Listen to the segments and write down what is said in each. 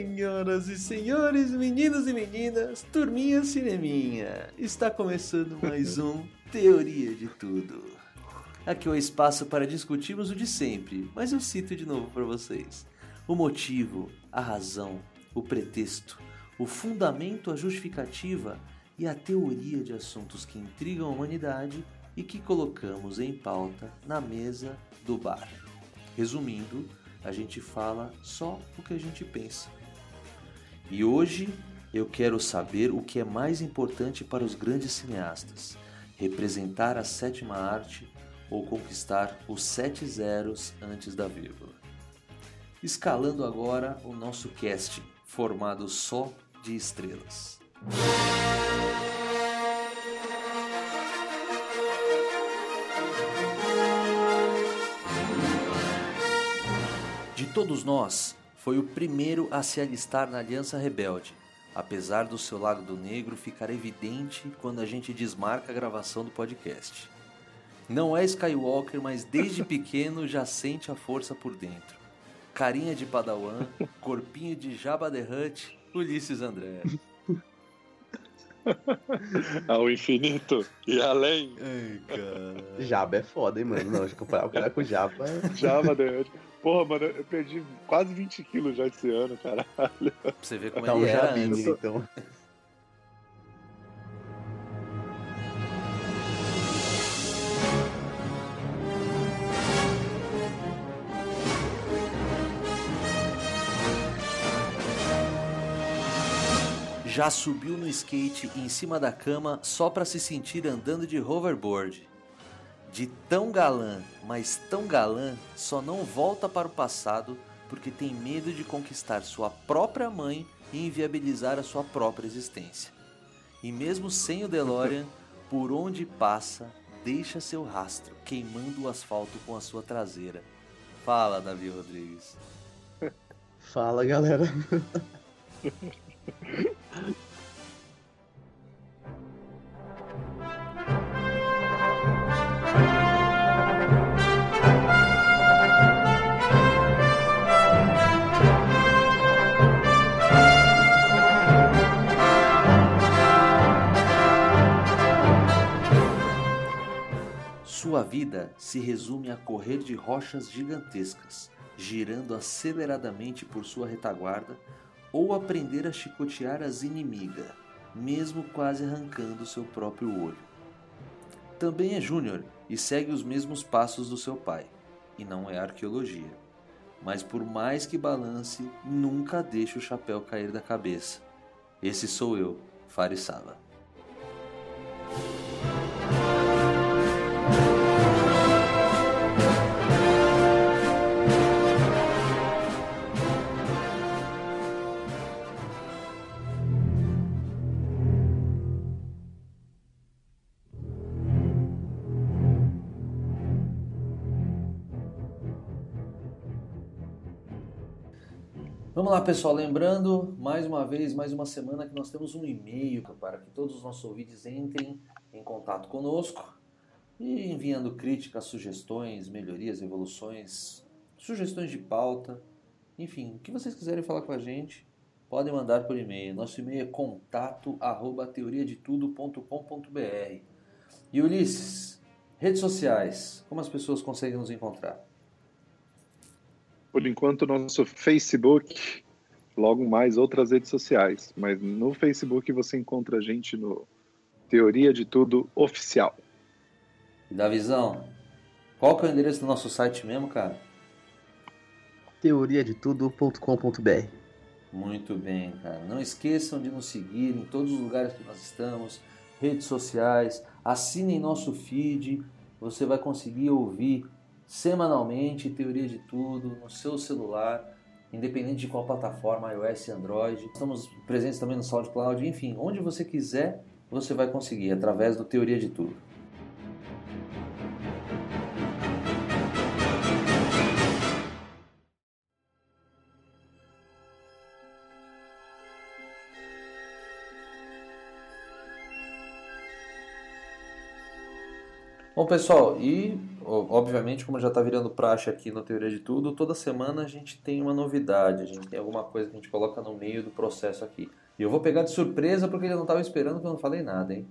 Senhoras e senhores, meninos e meninas, turminha cineminha, está começando mais um Teoria de Tudo. Aqui é o espaço para discutirmos o de sempre, mas eu cito de novo para vocês. O motivo, a razão, o pretexto, o fundamento, a justificativa e a teoria de assuntos que intrigam a humanidade e que colocamos em pauta na mesa do bar. Resumindo, a gente fala só o que a gente pensa. E hoje eu quero saber o que é mais importante para os grandes cineastas: representar a sétima arte ou conquistar os sete zeros antes da vírgula. Escalando agora o nosso cast, formado só de estrelas. De todos nós, foi o primeiro a se alistar na Aliança Rebelde, apesar do seu lado do negro ficar evidente quando a gente desmarca a gravação do podcast. Não é Skywalker, mas desde pequeno já sente a força por dentro. Carinha de Padawan, corpinho de Jabba the Hutt, Ulisses André. Ao infinito e além. Ai, cara. Jabba é foda, hein, mano? Não, de comparar o cara com Jabba. Java The Hutt. Porra, mano, eu perdi quase 20 quilos já esse ano, caralho. Pra você ver como Tá um ele era Jabinho, antes. então. Já subiu no skate em cima da cama só pra se sentir andando de hoverboard. De tão galã, mas tão galã, só não volta para o passado porque tem medo de conquistar sua própria mãe e inviabilizar a sua própria existência. E mesmo sem o DeLorean, por onde passa, deixa seu rastro, queimando o asfalto com a sua traseira. Fala, Davi Rodrigues. Fala, galera. Sua vida se resume a correr de rochas gigantescas, girando aceleradamente por sua retaguarda, ou aprender a chicotear as inimigas, mesmo quase arrancando seu próprio olho. Também é júnior e segue os mesmos passos do seu pai, e não é arqueologia. Mas por mais que balance, nunca deixa o chapéu cair da cabeça. Esse sou eu, Farisava. Vamos lá, pessoal. Lembrando, mais uma vez, mais uma semana que nós temos um e-mail para que todos os nossos ouvintes entrem em contato conosco e enviando críticas, sugestões, melhorias, evoluções, sugestões de pauta, enfim, o que vocês quiserem falar com a gente, podem mandar por e-mail. Nosso e-mail é contato@teoriadetudo.com.br. E Ulisses, redes sociais, como as pessoas conseguem nos encontrar? Por enquanto, nosso Facebook, logo mais outras redes sociais. Mas no Facebook você encontra a gente no Teoria de Tudo Oficial. E Davizão, qual que é o endereço do nosso site mesmo, cara? Teoriadetudo.com.br Muito bem, cara. Não esqueçam de nos seguir em todos os lugares que nós estamos, redes sociais, assinem nosso feed, você vai conseguir ouvir semanalmente Teoria de Tudo no seu celular, independente de qual plataforma, iOS, Android. Estamos presentes também no SoundCloud, enfim, onde você quiser, você vai conseguir através do Teoria de Tudo. Bom, pessoal, e obviamente, como já está virando praxe aqui no Teoria de Tudo, toda semana a gente tem uma novidade, a gente tem alguma coisa que a gente coloca no meio do processo aqui. E eu vou pegar de surpresa porque ele não estava esperando que eu não falei nada, hein?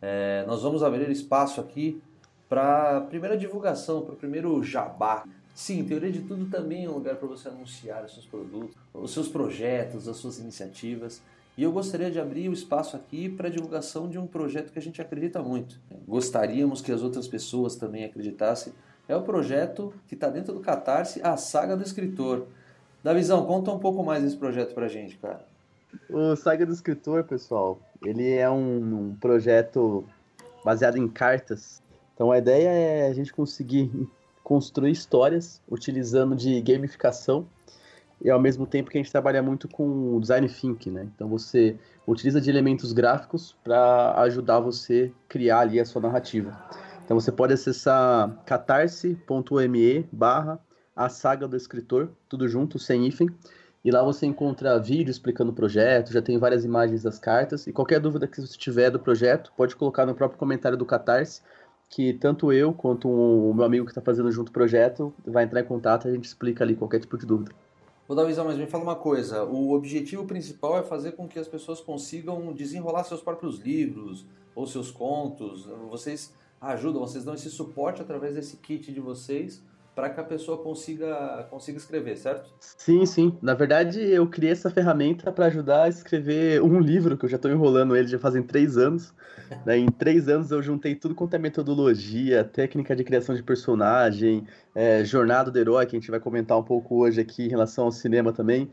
É, nós vamos abrir espaço aqui para a primeira divulgação, para o primeiro jabá. Sim, Teoria de Tudo também é um lugar para você anunciar os seus produtos, os seus projetos, as suas iniciativas. E eu gostaria de abrir o espaço aqui para a divulgação de um projeto que a gente acredita muito. Gostaríamos que as outras pessoas também acreditassem. É o projeto que está dentro do Catarse, a Saga do Escritor. Davizão, conta um pouco mais desse projeto para a gente, cara. O Saga do Escritor, pessoal, ele é um, um projeto baseado em cartas. Então a ideia é a gente conseguir construir histórias utilizando de gamificação e ao mesmo tempo que a gente trabalha muito com design thinking, né? Então você utiliza de elementos gráficos para ajudar você criar ali a sua narrativa. Então você pode acessar catarse.me barra a saga do escritor, tudo junto, sem hífen, e lá você encontra vídeo explicando o projeto, já tem várias imagens das cartas, e qualquer dúvida que você tiver do projeto, pode colocar no próprio comentário do Catarse, que tanto eu quanto o meu amigo que está fazendo junto o projeto vai entrar em contato e a gente explica ali qualquer tipo de dúvida. Vou dar visão, mas me fala uma coisa: o objetivo principal é fazer com que as pessoas consigam desenrolar seus próprios livros ou seus contos. Vocês ajudam, vocês dão esse suporte através desse kit de vocês para que a pessoa consiga, consiga escrever, certo? Sim, sim. Na verdade, eu criei essa ferramenta para ajudar a escrever um livro, que eu já estou enrolando ele já fazem três anos. né? Em três anos eu juntei tudo quanto é metodologia, técnica de criação de personagem, é, jornada do herói, que a gente vai comentar um pouco hoje aqui em relação ao cinema também.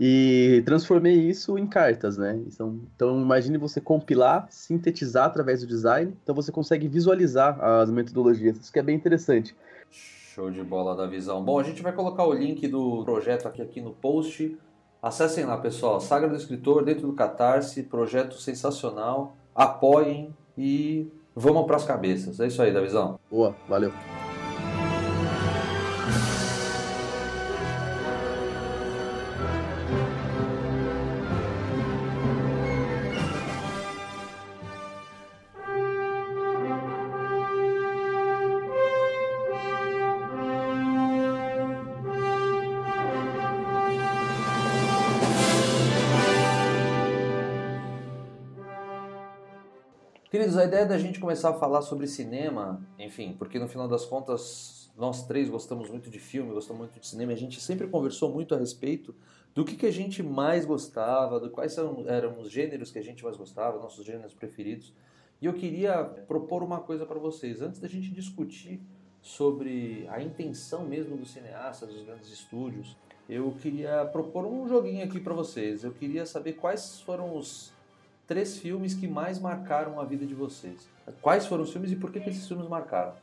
E transformei isso em cartas, né? Então, então imagine você compilar, sintetizar através do design, então você consegue visualizar as metodologias. Isso que é bem interessante. Show de bola da visão. Bom, a gente vai colocar o link do projeto aqui, aqui no post. Acessem lá, pessoal. Sagra do Escritor dentro do Catarse, projeto sensacional. Apoiem e vamos para as cabeças. É isso aí, Davizão. Boa, valeu. Queridos, a ideia da gente começar a falar sobre cinema, enfim, porque no final das contas nós três gostamos muito de filme, gostamos muito de cinema, a gente sempre conversou muito a respeito do que, que a gente mais gostava, do quais eram, eram os gêneros que a gente mais gostava, nossos gêneros preferidos. E eu queria propor uma coisa para vocês, antes da gente discutir sobre a intenção mesmo dos cineastas, dos grandes estúdios, eu queria propor um joguinho aqui para vocês. Eu queria saber quais foram os três filmes que mais marcaram a vida de vocês. Quais foram os filmes e por que, que esses filmes marcaram?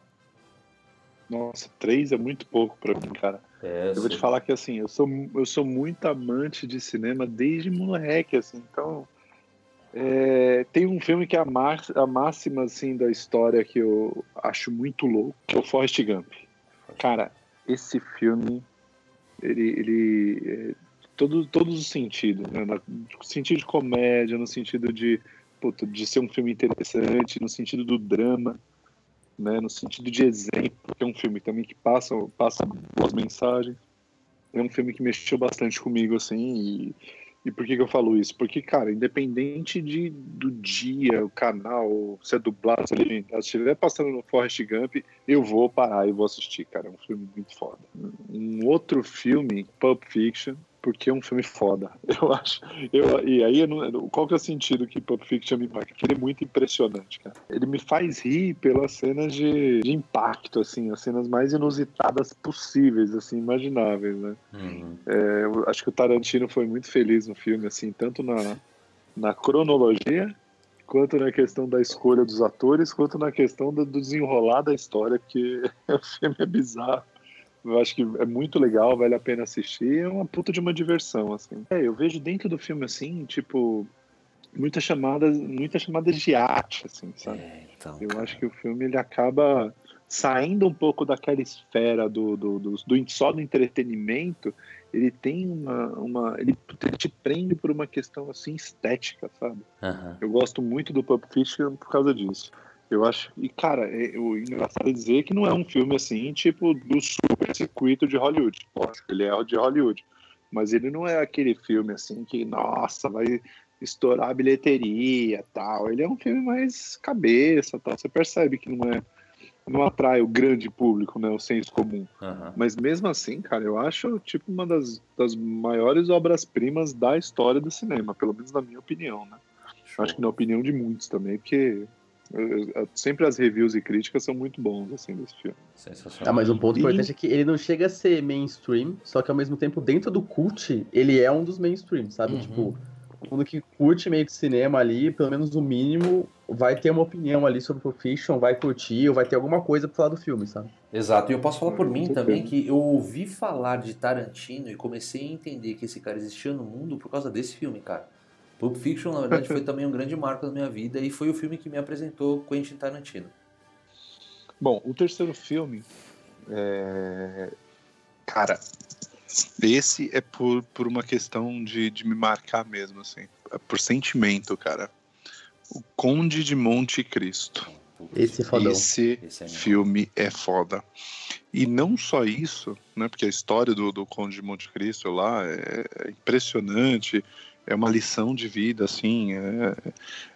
Nossa, três é muito pouco para mim, cara. É, eu vou te falar que assim, eu sou, eu sou muito amante de cinema desde moleque, assim, então. É, tem um filme que é a, a máxima assim, da história que eu acho muito louco, que é o Forrest Gump. Cara, esse filme, ele, ele todo, todos os sentidos, né? no sentido de comédia, no sentido de, de ser um filme interessante, no sentido do drama, né? no sentido de exemplo, que é um filme também que passa, passa boas mensagens. É um filme que mexeu bastante comigo, assim, e, e por que, que eu falo isso? Porque, cara, independente de, do dia, o canal, se é dublado, se é se estiver passando no Forrest Gump, eu vou parar e vou assistir, cara. É um filme muito foda. Um outro filme, Pulp Fiction, porque é um filme foda. Eu acho. Eu, e aí, não, qual que é o sentido que Pulp Fiction me marca? Que ele é muito impressionante, cara. Ele me faz rir pelas cenas de, de impacto, assim, as cenas mais inusitadas possíveis, assim, imagináveis, né? Uhum. É, eu acho que o Tarantino foi muito feliz no filme, assim, tanto na, na cronologia quanto na questão da escolha dos atores, quanto na questão do, desenrolar da história, porque o filme é bizarro. Eu acho que é muito legal, vale a pena assistir. É uma puta de uma diversão, assim. É, eu vejo dentro do filme, assim, tipo, muitas chamadas, muitas chamadas de arte, assim, sabe? É, então, eu cara. acho que o filme ele acaba saindo um pouco daquela esfera do, do, do, do só do entretenimento. Ele tem uma, uma ele, te prende por uma questão assim estética, sabe? Uhum. Eu gosto muito do Pulp Fiction por causa disso. Eu acho. E, cara, é, o engraçado é dizer que não é um filme assim, tipo, do super circuito de Hollywood. Lógico, ele é de Hollywood. Mas ele não é aquele filme assim que, nossa, vai estourar a bilheteria tal. Ele é um filme mais cabeça tal. Você percebe que não é. Não atrai o grande público, né? O senso comum. Aham. Mas mesmo assim, cara, eu acho tipo uma das, das maiores obras-primas da história do cinema, pelo menos na minha opinião, né? Eu acho que na opinião de muitos também, porque sempre as reviews e críticas são muito bons assim desse filme. Sensacional. Ah, mas um ponto E- importante é que ele não chega a ser mainstream, só que ao mesmo tempo, dentro do cult, ele é um dos mainstream, sabe? Uhum. Tipo, todo mundo que curte meio que cinema ali, pelo menos o mínimo, vai ter uma opinião ali sobre Pulp Fiction, vai curtir, ou vai ter alguma coisa pra falar do filme, sabe? Exato, e eu posso falar por Com mim certeza. também que eu ouvi falar de Tarantino e comecei a entender que esse cara existia no mundo por causa desse filme, cara. Pulp Fiction, na verdade, foi também um grande marco na minha vida e foi o filme que me apresentou Quentin Tarantino. Bom, o terceiro filme, é... cara, esse é por, por uma questão de, de me marcar mesmo, assim, é por sentimento, cara. O Conde de Monte Cristo. Esse é fodão. Esse Esse é filme é foda. E não só isso, né? Porque a história do, do Conde de Monte Cristo lá é, é impressionante, é uma lição de vida, assim, é,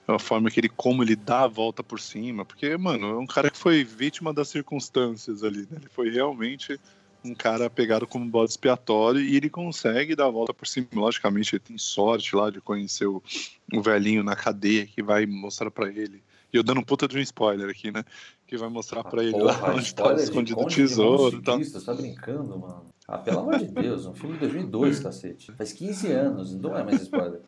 é a forma que ele, como ele dá a volta por cima, porque, mano, é um cara que foi vítima das circunstâncias ali, né? Ele foi realmente um cara pegado como bode expiatório e ele consegue dar a volta por cima. Logicamente, ele tem sorte lá de conhecer o, o velhinho na cadeia que vai mostrar pra ele. E eu dando um puta de um spoiler aqui, né? Que vai mostrar pra ele lá onde tá escondido o tesouro Você tá brincando, mano? Ah, pelo amor de Deus, um filme de 2002, cacete. Faz 15 anos, não é mais spoiler.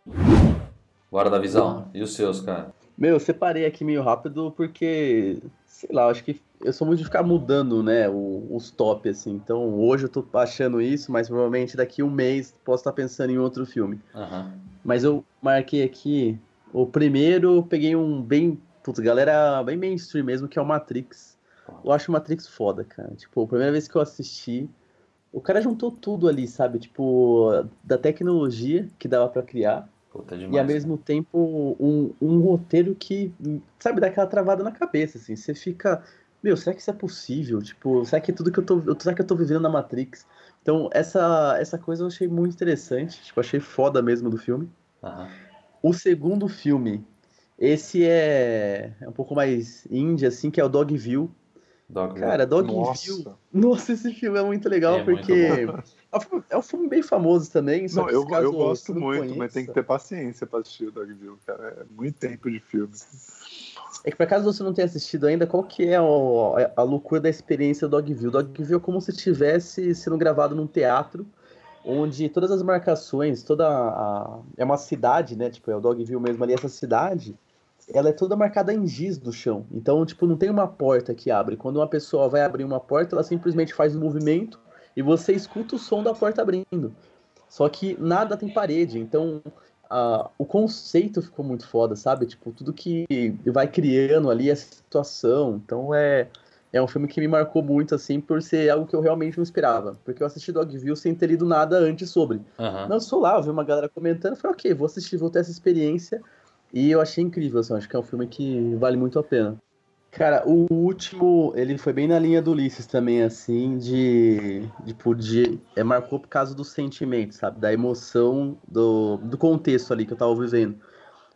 Bora da visão. E os seus, cara? Meu, eu separei aqui meio rápido porque, sei lá, acho que eu sou muito de ficar mudando, né, os top, assim. Então, hoje eu tô achando isso, mas provavelmente daqui um mês posso estar pensando em outro filme. Aham. Mas eu marquei aqui, o primeiro, peguei um bem, putz, galera, bem mainstream mesmo, que é o Matrix. Eu acho o Matrix foda, cara. Tipo, a primeira vez que eu assisti, o cara juntou tudo ali, sabe? Tipo, da tecnologia que dava pra criar Puta e demais. ao mesmo tempo um, um roteiro que, sabe, dá aquela travada na cabeça, assim. Você fica, meu, será que isso é possível? Tipo, será que é tudo que eu tô, será que eu tô vivendo na Matrix? Então, essa, essa coisa eu achei muito interessante, tipo, achei foda mesmo do filme. O segundo filme, esse é, é um pouco mais indie, assim, que é o Dogville. Dogville. Cara, Dogville, Nossa. nossa, esse filme é muito legal, É muito porque é um, filme, é um filme bem famoso também, só Não, que eu, caso eu gosto você não muito, conheça- mas tem que ter paciência pra assistir o Dogville, cara. É muito tempo de filme. É que por acaso você não tenha assistido ainda, qual que é o- a loucura da experiência do Dogville? Dogville é como se estivesse sendo gravado num teatro, onde todas as marcações, toda a... É uma cidade, né? Tipo, é o Dogville mesmo ali, essa cidade, ela é toda marcada em giz do chão. Então, tipo, não tem uma porta que abre. Quando uma pessoa vai abrir uma porta, ela simplesmente faz um movimento e você escuta o som da porta abrindo. Só que nada tem parede, então ah, o conceito ficou muito foda, sabe? Tipo, tudo que vai criando ali a situação. Então é, é um filme que me marcou muito, assim, por ser algo que eu realmente não esperava. Porque eu assisti Dogville sem ter lido nada antes sobre. Aham. Não, sou lá, eu vi uma galera comentando, falei, ok, vou assistir, vou ter essa experiência. E eu achei incrível, assim, acho que é um filme que vale muito a pena. Cara, o último, ele foi bem na linha do Ulisses também, assim, de, tipo, de, é, marcou por causa do sentimento, sabe, da emoção, do, do contexto ali que eu tava vivendo.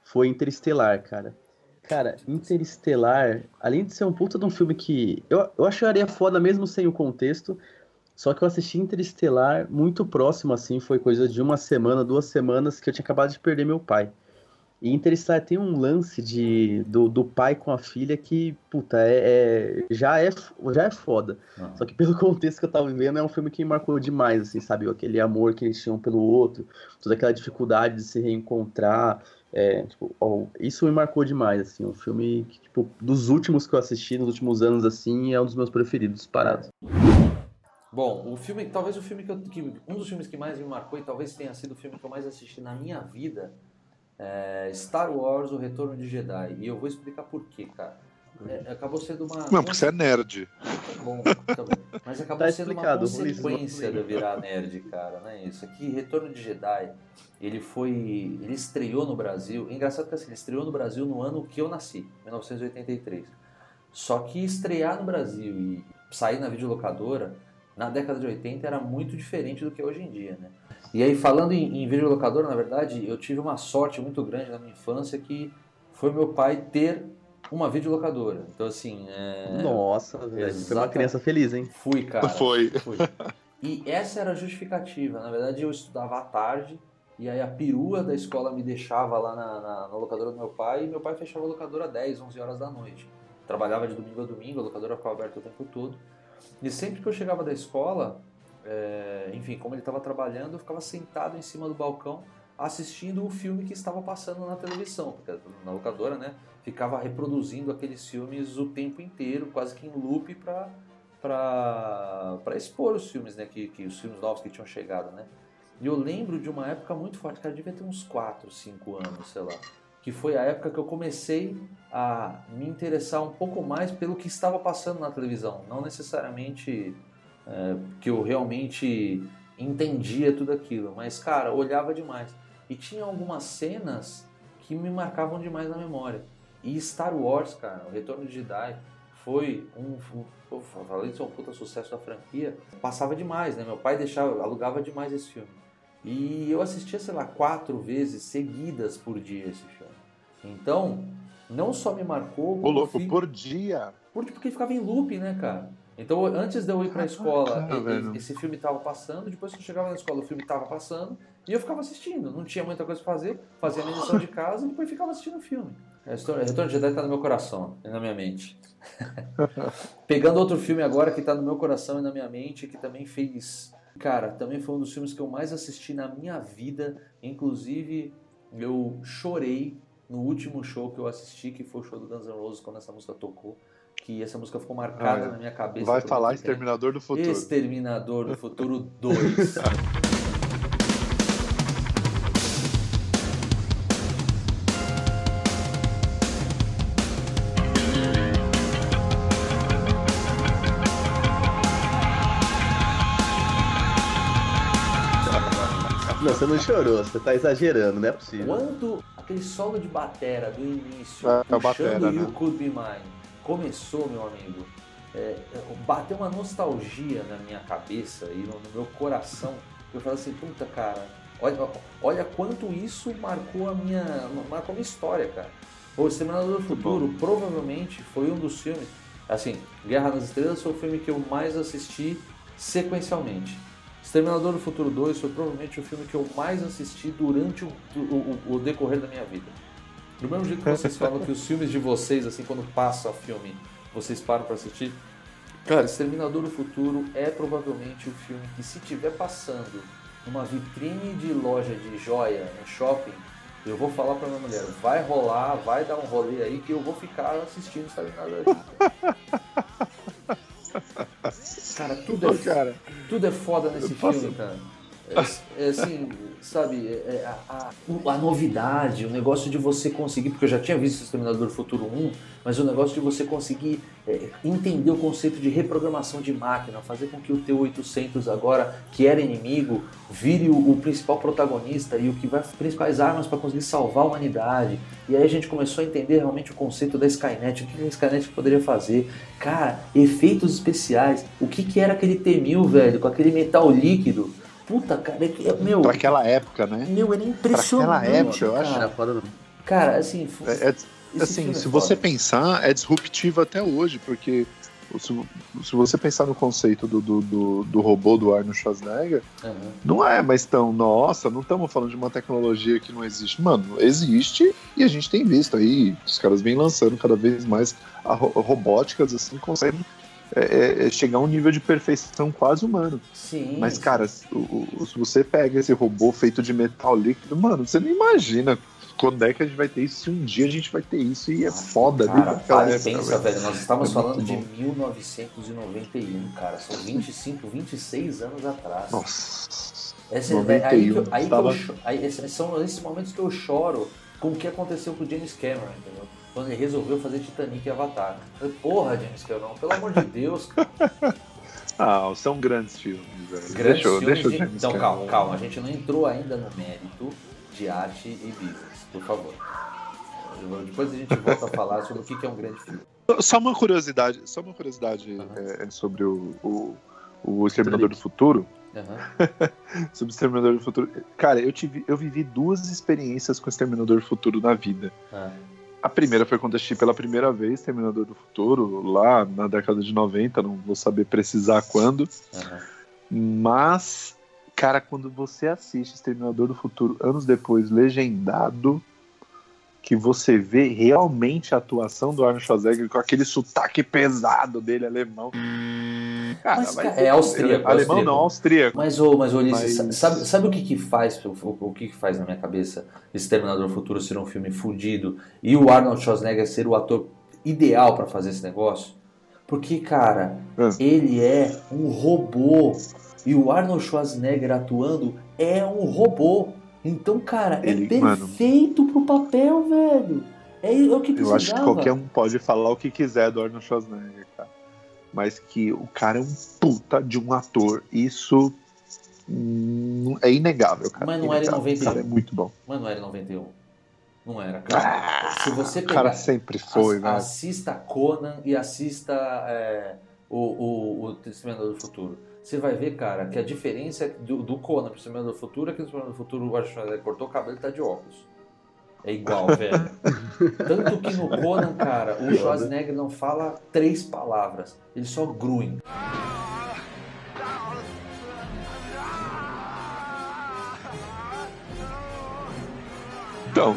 Foi Interestelar, cara. Cara, Interestelar, além de ser um puta de um filme que eu, eu acharia foda mesmo sem o contexto, só que eu assisti Interestelar muito próximo, assim, foi coisa de uma semana, duas semanas que eu tinha acabado de perder meu pai. E Interestelar tem um lance de, do, do pai com a filha que, puta, é, é- já, é, já é foda. Aham. Só que pelo contexto que eu tava vivendo, é um filme que me marcou demais, assim, sabe? Aquele amor que eles tinham pelo outro, toda aquela dificuldade de se reencontrar. é, tipo, ó, isso me marcou demais, assim. Um filme que, tipo, dos últimos que eu assisti nos últimos anos, assim, é um dos meus preferidos, parado. Bom, o filme, talvez o filme que, eu, que um dos filmes que mais me marcou e talvez tenha sido o filme que eu mais assisti na minha vida é Star Wars: O Retorno de Jedi. E eu vou explicar por quê, cara. É, acabou sendo uma Não, porque você é nerd. Tá bom, tá bom. Mas acabou Tá sendo uma consequência de eu virar nerd, cara, né? Isso aqui, Retorno de Jedi, ele foi. Ele estreou no Brasil. Engraçado que assim, ele estreou no Brasil no ano que eu nasci, 1983. Só que estrear no Brasil e sair na videolocadora, na década de 80 era muito diferente do que é hoje em dia, né? E aí, falando em, em videolocadora, na verdade, eu tive uma sorte muito grande na minha infância que foi meu pai ter uma videolocadora. Então, assim. É... Nossa, velho. Você é uma criança feliz, hein? Fui, cara. Foi. Fui. E essa era a justificativa. Na verdade, eu estudava à tarde, e aí a perua da escola me deixava lá na, na, na locadora do meu pai, e meu pai fechava a locadora às 10, 11 horas da noite. Trabalhava de domingo a domingo, a locadora ficava aberta o tempo todo. E sempre que eu chegava da escola, é, enfim, como ele estava trabalhando, eu ficava sentado em cima do balcão assistindo o filme que estava passando na televisão, porque na locadora, né, ficava reproduzindo aqueles filmes o tempo inteiro, quase que em loop para para expor os filmes, né, que, que os filmes novos que tinham chegado, né. E eu lembro de uma época muito forte, cara, devia ter uns 4, 5 anos, sei lá, que foi a época que eu comecei a me interessar um pouco mais pelo que estava passando na televisão, não necessariamente é, que eu realmente entendia tudo aquilo, mas cara, olhava demais. E tinha algumas cenas que me marcavam demais na memória. E Star Wars, cara, o Retorno de Jedi, foi um, um ser um puta sucesso da franquia, passava demais, né? Meu pai deixava, alugava demais esse filme. E eu assistia, sei lá, quatro vezes seguidas por dia esse filme. Então, não só me marcou. Ô, louco, por dia? Porque, porque ficava em loop, né, cara? Então, antes de eu ir pra escola, esse filme tava passando, depois que eu chegava na escola, o filme tava passando, e eu ficava assistindo. Não tinha muita coisa pra fazer, fazia a minha lição de casa e depois ficava assistindo o filme. Retorno de Jedi tá no meu coração e na minha mente. Pegando outro filme agora que tá no meu coração e na minha mente, que também fez. Cara, também foi um dos filmes que eu mais assisti na minha vida. Inclusive, eu chorei no último show que eu assisti, que foi o show do Guns N' Roses, quando essa música tocou que essa música ficou marcada ah, na minha cabeça. Vai falar Exterminador do Futuro. Exterminador do Futuro 2. Não, você não chorou, você tá exagerando, não é possível. Quando aquele solo de batera do início, é, puxando batera, You né? Could Be Mine, começou, meu amigo, é, é, bateu uma nostalgia na minha cabeça e no, meu coração. Eu falei assim, puta cara, olha, olha quanto isso marcou a minha, marcou a minha história, cara. O Exterminador do Futuro provavelmente foi um dos filmes, assim, Guerra nas Estrelas foi o filme que eu mais assisti sequencialmente. Exterminador do Futuro 2 foi provavelmente o filme que eu mais assisti durante o, o, o decorrer da minha vida. Do mesmo jeito que vocês falam que os filmes de vocês, assim, quando passa o filme, vocês param para assistir. Cara, Exterminador do Futuro é provavelmente o filme que, se tiver passando numa vitrine de loja de joia no shopping, eu vou falar pra minha mulher, vai rolar, vai dar um rolê aí que eu vou ficar assistindo Exterminador do Futuro. Cara, tudo é, cara, tudo é foda nesse filme, cara. É, é assim, sabe, é, é, a, a, a, novidade, o negócio de você conseguir, porque eu já tinha visto Exterminador do Futuro 1, mas o negócio de você conseguir é, entender o conceito de reprogramação de máquina, fazer com que o T-800 agora, que era inimigo, vire o, o principal protagonista e o que vai principais armas para conseguir salvar a humanidade. E aí a gente começou a entender realmente o conceito da Skynet, o que a Skynet poderia fazer. Cara, efeitos especiais, o que, que era aquele T-1000, velho, com aquele metal líquido Puta, cara, é, é, meu. Pra aquela época, né? Meu, era impressionante. Pra aquela época, eu acho. Cara, cara assim. É, é, assim, se você pensar, é disruptivo até hoje, porque se, se você pensar no conceito do, do, do, do robô do Arnold Schwarzenegger, uhum. não é mais tão, nossa, não estamos falando de uma tecnologia que não existe. Mano, existe e a gente tem visto aí, os caras vêm lançando cada vez mais a, robóticas assim, conseguem é, é, é, chegar a um nível de perfeição quase humano. Sim. Mas, cara, se, se você pega esse robô feito de metal líquido, mano, você não imagina quando é que a gente vai ter isso, se um dia a gente vai ter isso e é foda. Cara, para pensa, velho, nós estamos é falando de 1991, cara, são 25, 26 anos atrás. Nossa. Esse, 91, é, aí, que, aí, eu, aí, são esses momentos que eu choro com o que aconteceu com o James Cameron, entendeu? Quando ele resolveu fazer Titanic e Avatar. falei, porra, James Cameron, pelo amor de Deus, cara. Ah, são grandes filmes, velho. Grandes deixa, filmes deixa de... Então, calma, calma, a gente não entrou ainda no mérito de arte e business, por favor. Depois a gente volta a falar sobre o que é um grande filme. Só uma curiosidade, só uma curiosidade uhum. é, sobre o, o, o Exterminador do Futuro. Uhum. sobre o Exterminador do Futuro. Cara, eu, tive, eu vivi duas experiências com o Exterminador do Futuro na vida. Uhum. A primeira foi quando assisti pela primeira vez Exterminador do Futuro, lá na década de 90, não vou saber precisar quando. Mas, cara, quando você assiste Exterminador do Futuro anos depois, legendado, que você vê realmente a atuação do Arnold Schwarzenegger com aquele sotaque pesado dele, alemão. Cara, mas, cara, é austríaco. É alemão não, austríaco. Mas, ô, mas, Ulisses, mas... Sabe, sabe o que que faz, o, o que que faz na minha cabeça Exterminador Futuro ser um filme fudido e o Arnold Schwarzenegger ser o ator ideal para fazer esse negócio? Porque, cara, é. ele é um robô e o Arnold Schwarzenegger atuando é um robô. Então, cara, é Ele, é perfeito mano, pro papel, velho. É, é o que precisava. Eu acho que qualquer um pode falar o que quiser do Arnold Schwarzenegger, cara. Mas que o cara é um puta de um ator. Isso hum, é inegável, cara. Mas não era em 91. Cara, é muito bom. Mas não era em 91. Não era, cara. Ah, Se você pegar, cara sempre foi, né? Assista Conan e assista é, o, o, o Testemunho do Futuro você vai ver, cara, que a diferença do, do Conan pro Exterminador do Futuro é que no Exterminador do Futuro o Schwarzenegger cortou o cabelo e tá de óculos. É igual, velho. Tanto que no Conan, cara, o Schwarzenegger não fala três palavras. Ele só grunhe. Então.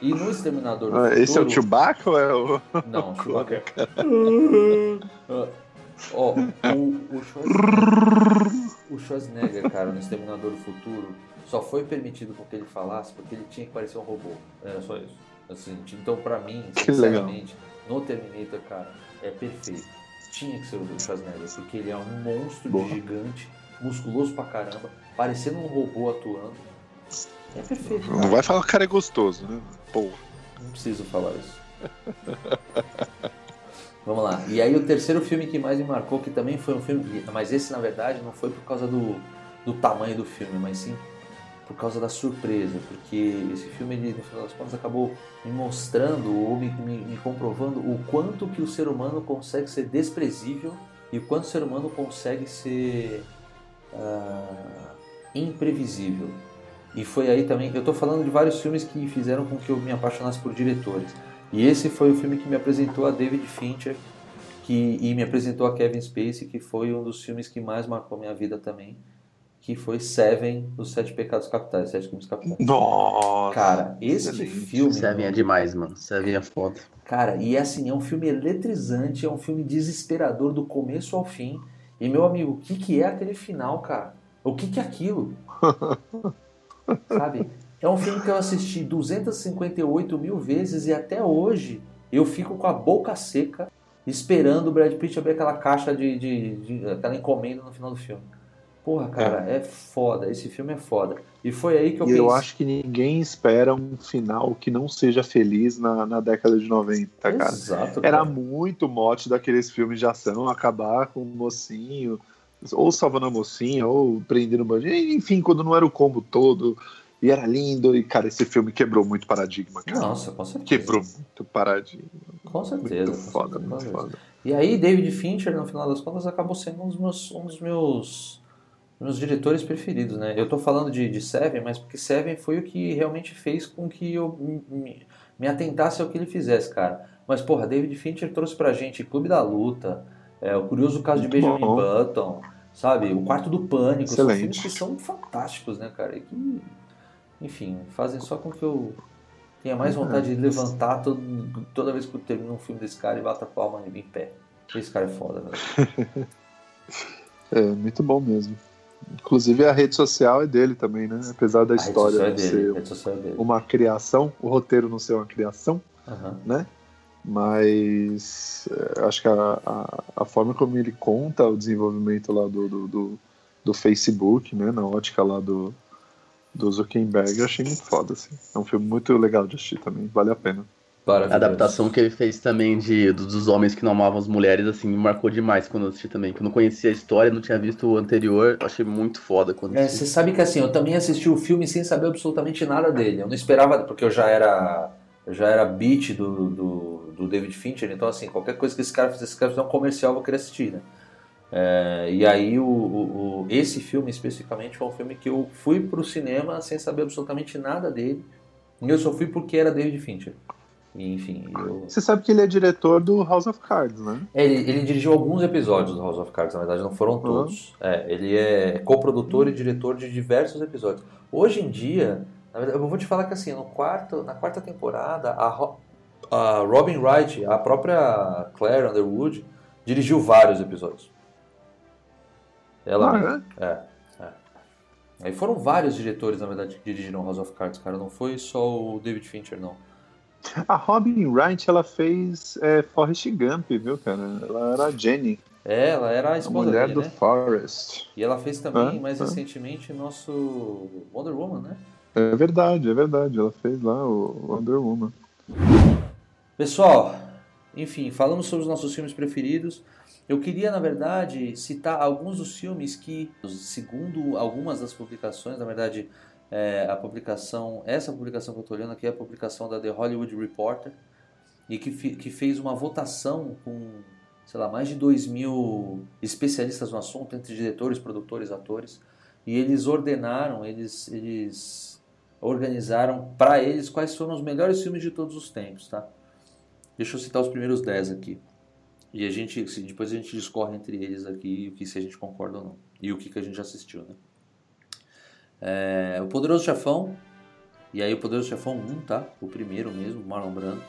E no Exterminador do ah, Esse é o Chewbacca ou é o. Não, o Chewbacca. Ó, o, o, Schwarzenegger, o Schwarzenegger, cara, no Exterminador do Futuro, só foi permitido com que ele falasse porque ele tinha que parecer um robô. Era só isso. Assim, então, pra mim, sinceramente, no Terminator, cara, é perfeito. Tinha que ser o Schwarzenegger, porque ele é um monstro de gigante, musculoso pra caramba, parecendo um robô atuando é perfeito. Cara. Não vai falar que o cara é gostoso, né? Porra. Não preciso falar isso. Vamos lá. E aí o terceiro filme que mais me marcou, que também foi um filme. Mas esse na verdade não foi por causa do, do tamanho do filme, mas sim por causa da surpresa. Porque esse filme, ele, no final das contas, acabou me mostrando ou me, me, me comprovando o quanto que o ser humano consegue ser desprezível e o quanto o ser humano consegue ser uh, imprevisível. E foi aí também, eu estou falando de vários filmes que fizeram com que eu me apaixonasse por diretores. E esse foi o filme que me apresentou a David Fincher que, e me apresentou a Kevin Spacey, que foi um dos filmes que mais marcou minha vida também, que foi Seven, Os Sete Pecados Capitais, Sete Crimes Capitais. Nossa! Cara, esse filme... Seven é demais, mano. Seven é foda. Cara, e assim, é um filme eletrizante, é um filme desesperador do começo ao fim. E, meu amigo, o que, que é aquele final, cara? O que, que é aquilo? Sabe? É um filme que eu assisti 258 mil vezes e até hoje eu fico com a boca seca esperando o Brad Pitt abrir aquela caixa de, de, de aquela encomenda no final do filme. Porra, cara, é. é. foda. Esse filme é foda. E foi aí que eu e pensei. Eu acho que ninguém espera um final que não seja feliz na, na década de 90, cara. Exato. Era muito mote daqueles filmes de ação acabar com o mocinho ou salvando a mocinha, ou prendendo o bandido, enfim, quando não era o combo todo, e era lindo, e cara, esse filme quebrou muito paradigma, cara. Nossa, com certeza. Quebrou muito paradigma. Com certeza. Muito foda, certeza. muito foda. E aí, David Fincher, no final das contas, acabou sendo um dos meus, um dos meus, meus diretores preferidos, né? Eu tô falando de, de Seven, mas porque Seven foi o que realmente fez com que eu me, me atentasse ao que ele fizesse, cara. Mas, porra, David Fincher trouxe pra gente Clube da Luta, é, o curioso caso Muito de Benjamin bom. Button, sabe? O Quarto do Pânico. Excelente. São filmes que são fantásticos, né, cara? E que, enfim, fazem só com que eu tenha mais vontade de levantar todo, toda vez que eu termino um filme desse cara e bata a palma em pé. Esse cara é foda, velho. é, muito bom mesmo. Inclusive a rede social é dele também, né? Apesar da a história é ser é uma criação, o roteiro não ser uma criação, uhum. né? mas é, acho que a, a, a, forma como ele conta o desenvolvimento lá do, do, do, do, Facebook, né, na ótica lá do, do Zuckerberg, eu achei muito foda, assim. É um filme muito legal de assistir também, vale a pena. A adaptação que ele fez também de, dos homens que não amavam as mulheres, assim, me marcou demais quando eu assisti também. Que eu não conhecia a história, não tinha visto o anterior, achei muito foda quando é, Você sabe que assim, eu também assisti o filme sem saber absolutamente nada dele. Eu não esperava, porque eu já era já era beat do, do, do, David Fincher, então assim, qualquer coisa que esse cara fizesse, esse cara fizer um comercial, eu vou querer assistir, né? É, e aí o, o, o, esse filme especificamente foi um filme que eu fui pro cinema sem saber absolutamente nada dele. E eu só fui porque era David Fincher. E, enfim, eu... Você sabe que ele é diretor do House of Cards, né? É, ele, ele, dirigiu alguns episódios do House of Cards, na verdade não foram uhum. todos. Uhum. É, ele é coprodutor e diretor de diversos episódios. Hoje em dia, na verdade, eu vou te falar que assim, no quarto, na quarta temporada, a, a Robin Wright, a própria Claire Underwood, dirigiu vários episódios. Ela, ah, é? é? É, Aí foram vários diretores, na verdade, que dirigiram House of Cards, cara. Não foi só o David Fincher, não. A Robin Wright, ela fez é, Forrest Gump, viu, cara? Ela era a Jenny. É, ela era a esposa a mulher dele, do né? Forrest. E ela fez também, mais recentemente, nosso Wonder Woman, né? É verdade, é verdade. Ela fez lá o Wonder Woman. Pessoal, enfim, falamos sobre os nossos filmes preferidos. Eu queria, na verdade, citar alguns dos filmes que, segundo algumas das publicações, na verdade, é, a publicação, essa publicação que eu estou olhando aqui é a publicação da The Hollywood Reporter, e que, que fez uma votação com, sei lá, mais de 2 mil especialistas no assunto, entre diretores, produtores, atores, e eles ordenaram, eles, eles organizaram para eles quais foram os melhores filmes de todos os tempos, tá? Deixa eu citar os primeiros 10 aqui. E a gente, depois a gente discorre entre eles aqui o que se a gente concorda ou não. E o que, que a gente assistiu, né? É, o Poderoso Chefão. E aí o Poderoso Chefão 1, tá? O primeiro mesmo, Marlon Brando.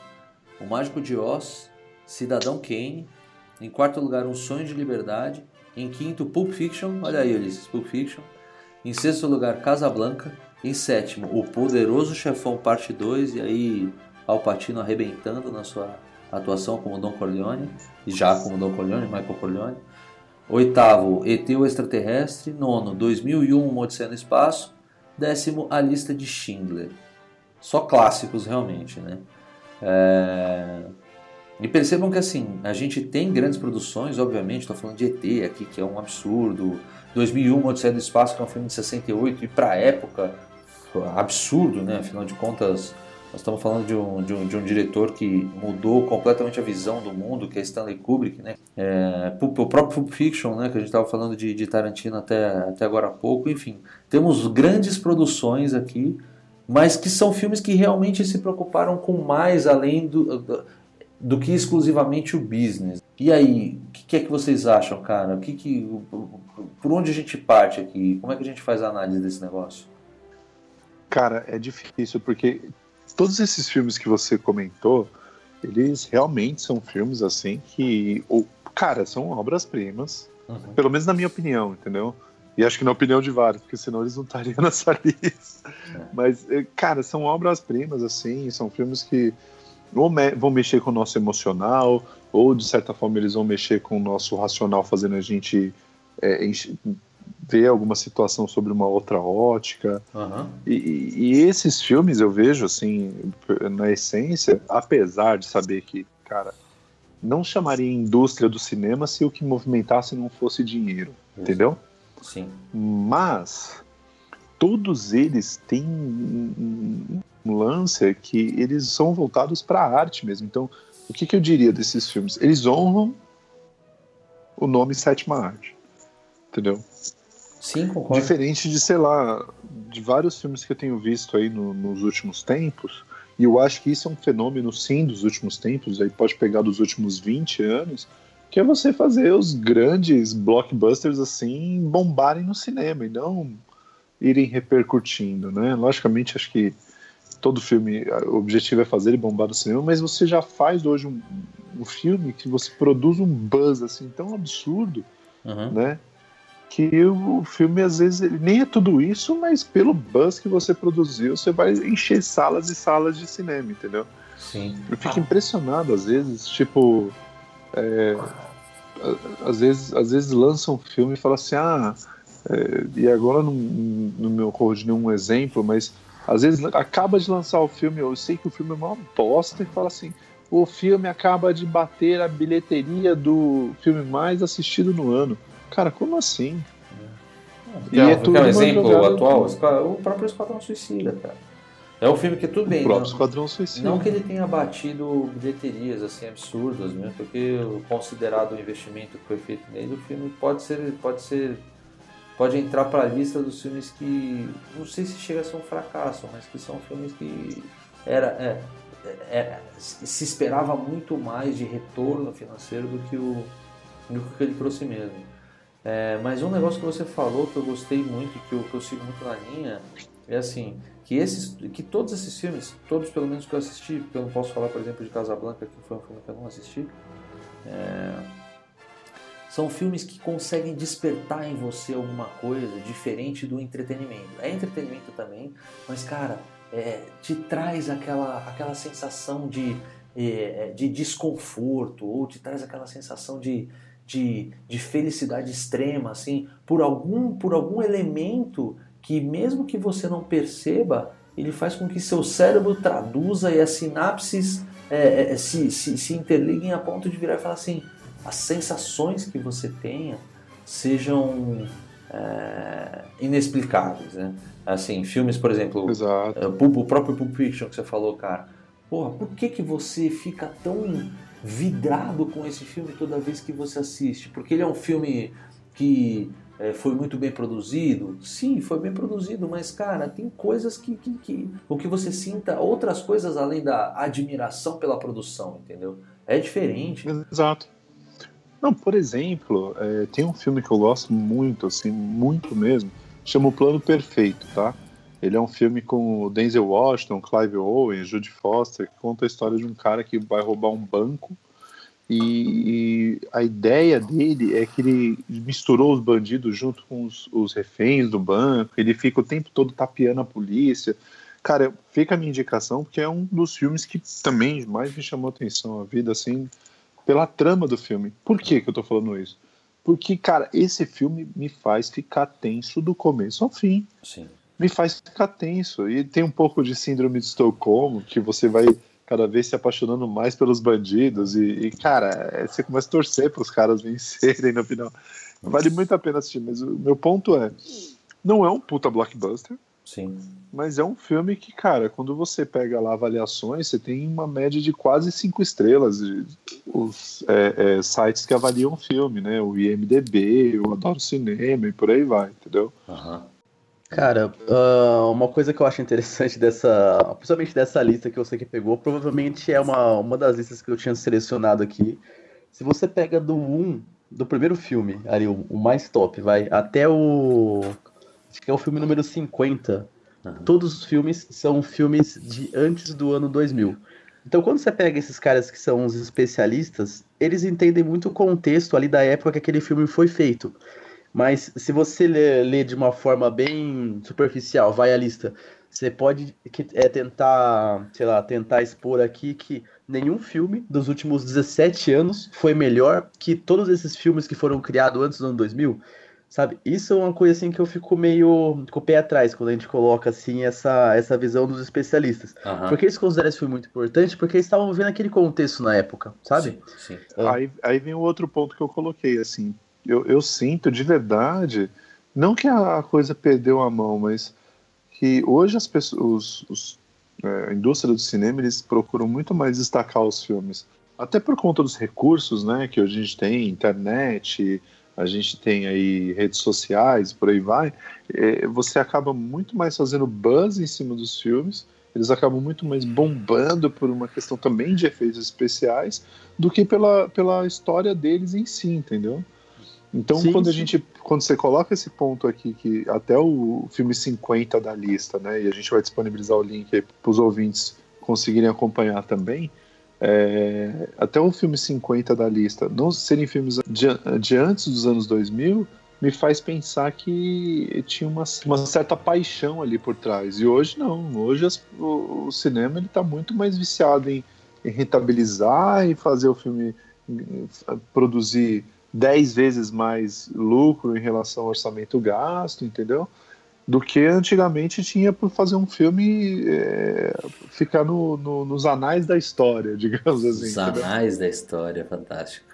O Mágico de Oz. Cidadão Kane. Em quarto lugar, Um Sonho de Liberdade. Em quinto, Pulp Fiction. Olha aí, Ulisses, Pulp Fiction. Em sexto lugar, Casablanca. Em sétimo, O Poderoso Chefão Parte 2. E aí, Alpatino arrebentando na sua atuação como Don Corleone, já como Don Corleone, Michael Corleone. Oitavo, ET o Extraterrestre. Nono, 2001, Uma Odisseia no Espaço. Décimo, A Lista de Schindler. Só clássicos, realmente, né? É... E percebam que, assim, a gente tem grandes produções, obviamente, estou falando de ET aqui, que é um absurdo. 2001, Uma Odisseia do Espaço, que é um filme de 68, e para época, absurdo, né? Afinal de contas, nós estamos falando de um, de um, de um diretor que mudou completamente a visão do mundo, que é Stanley Kubrick, né? É, o próprio Pulp Fiction, né? Que a gente estava falando de, de Tarantino até, até agora há pouco. Enfim, temos grandes produções aqui, mas que são filmes que realmente se preocuparam com mais além do, do, do que exclusivamente o business. E aí, o que, que, é que vocês acham, cara? O que que, por onde a gente parte aqui? Como é que a gente faz a análise desse negócio? Cara, é difícil, porque todos esses filmes que você comentou, eles realmente são filmes assim que, ou, cara, são obras-primas, uhum. pelo menos na minha opinião, entendeu? E acho que na opinião de vários, porque senão eles não estariam nessa lista. É. Mas, eh, cara, são obras-primas, assim, são filmes que ou me vão mexer com o nosso emocional, ou de certa forma eles vão mexer com o nosso racional, fazendo a gente é, ver alguma situação sobre uma outra ótica. Uhum. E, e, esses filmes eu vejo, assim, na essência, apesar de saber que, cara, não chamaria indústria do cinema se o que movimentasse não fosse dinheiro, Isso. entendeu? Sim. Mas todos eles têm um lance que eles são voltados para a arte mesmo. Então, o que, que eu diria desses filmes? Eles honram o nome sétima arte, entendeu? Sim, concordo. Diferente de, sei lá, de vários filmes que eu tenho visto aí no, nos últimos tempos, e eu acho que isso é um fenômeno, sim, dos últimos tempos, aí pode pegar dos últimos 20 anos, que é você fazer os grandes blockbusters assim bombarem no cinema e não irem repercutindo, né? Logicamente, acho que todo filme, o objetivo é fazer ele bombar no cinema, mas você já faz hoje um, um filme que você produz um buzz assim tão absurdo, uhum. né? Que o filme às vezes ele nem é tudo isso, mas pelo buzz que você produziu, você vai encher salas e salas de cinema, entendeu? Sim. Eu fico ah. impressionado às vezes, tipo, é, às vezes, às vezes lançam um filme e falam assim, ah, é, e agora não, não me ocorre de nenhum exemplo, mas às vezes acaba de lançar o filme, eu sei que o filme é uma bosta e fala assim, o filme acaba de bater a bilheteria do filme mais assistido no ano. Cara, como assim? É. E é, é tudo um exemplo atual? O próprio Esquadrão Suicida, cara. É um filme que tudo bem. O próprio não, Esquadrão Suicida. não que ele tenha batido bilheterias assim absurdas, mesmo porque considerado o investimento que foi feito nele, o filme pode ser, pode ser, pode entrar para a lista dos filmes que não sei se chega a ser um fracasso, mas que são filmes que era, é, é, se esperava muito mais de retorno financeiro do que o do que ele trouxe mesmo. É, mas um negócio que você falou que eu gostei muito, que eu, que eu sigo muito na linha, é assim, que esses, que todos esses filmes, todos pelo menos que eu assisti, porque eu não posso falar, por exemplo, de Casablanca, que foi um filme que eu não assisti, é, são filmes que conseguem despertar em você alguma coisa diferente do entretenimento. É entretenimento também, mas cara, é, te traz aquela, aquela sensação de, é, de desconforto ou te traz aquela sensação de de, de felicidade extrema, assim, por algum, por algum elemento que, mesmo que você não perceba, ele faz com que seu cérebro traduza e as sinapses é, é, é, se, se, se interliguem a ponto de virar e falar assim: as sensações que você tenha sejam é, inexplicáveis, né? Assim, filmes, por exemplo, Exato. é, o próprio Pulp Fiction que você falou, cara. Porra, por que, que você fica tão vidrado com esse filme toda vez que você assiste, porque ele é um filme que é, foi muito bem produzido. Sim, foi bem produzido, mas cara, tem coisas que, que, que o que você sinta outras coisas além da admiração pela produção, entendeu? É diferente. Exato. Não, por exemplo, é, tem um filme que eu gosto muito, assim, muito mesmo, chama O Plano Perfeito, tá? Ele é um filme com o Denzel Washington, Clive Owen, Judy Foster, que conta a história de um cara que vai roubar um banco e, a ideia dele é que ele misturou os bandidos junto com os, os reféns do banco, ele fica o tempo todo tapeando a polícia. Cara, fica a minha indicação, porque é um dos filmes que também mais me chamou a atenção a vida, assim, pela trama do filme. Por que, que eu tô falando isso? Porque, cara, esse filme me faz ficar tenso do começo ao fim. Sim me faz ficar tenso. E tem um pouco de síndrome de Estocolmo, que você vai cada vez se apaixonando mais pelos bandidos. E, e cara, é, você começa a torcer para os caras vencerem no final. Vale muito a pena assistir, mas o meu ponto é: não é um puta blockbuster. Sim. Mas é um filme que, cara, quando você pega lá avaliações, você tem uma média de quase cinco estrelas. De, os é, é, sites que avaliam o filme, né? O IMDB, o Adoro Cinema e por aí vai, entendeu? Uhum. Cara, uh, uma coisa que eu acho interessante dessa. Principalmente dessa lista que você que pegou, provavelmente é uma, uma das listas que eu tinha selecionado aqui. Se você pega do 1, do primeiro filme, ali, o, o mais top, vai, até o. Acho que é o filme número 50. Uhum. Todos os filmes são filmes de antes do ano 2000. Então, quando você pega esses caras que são os especialistas, eles entendem muito o contexto ali da época que aquele filme foi feito. Mas se você ler, ler de uma forma bem superficial, vai a lista, você pode é, tentar, sei lá, tentar expor aqui que nenhum filme dos últimos 17 anos foi melhor que todos esses filmes que foram criados antes do ano 2000. Sabe? Isso é uma coisa assim que eu fico meio com o pé atrás quando a gente coloca assim essa, essa visão dos especialistas. Uhum. Porque eles consideram esse filme muito importante porque eles estavam vivendo aquele contexto na época, sabe? Sim, sim. Aí, aí vem o outro ponto que eu coloquei, assim, eu, eu sinto de verdade, não que a coisa perdeu a mão, mas que hoje as pessoas, os, os, é, a indústria do cinema, eles procuram muito mais destacar os filmes. Até por conta dos recursos, né, que hoje a gente tem, internet, a gente tem aí redes sociais, por aí vai, é, você acaba muito mais fazendo buzz em cima dos filmes, eles acabam muito mais bombando por uma questão também de efeitos especiais do que pela, pela história deles em si, entendeu? Então, sim, quando a gente, quando você coloca esse ponto aqui, que até o filme 50 da lista, né, e a gente vai disponibilizar o link para os ouvintes conseguirem acompanhar também, é, até o filme 50 da lista não serem filmes de, de, antes dos anos 2000, me faz pensar que tinha uma, uma certa paixão ali por trás. E hoje não, hoje as, o, o, cinema ele está muito mais viciado em, em rentabilizar e fazer o filme produzir 10 vezes mais lucro em relação ao orçamento gasto, entendeu? Do que antigamente tinha por fazer um filme é, ficar no, no, nos anais da história, digamos assim. Os anais da história, fantástico.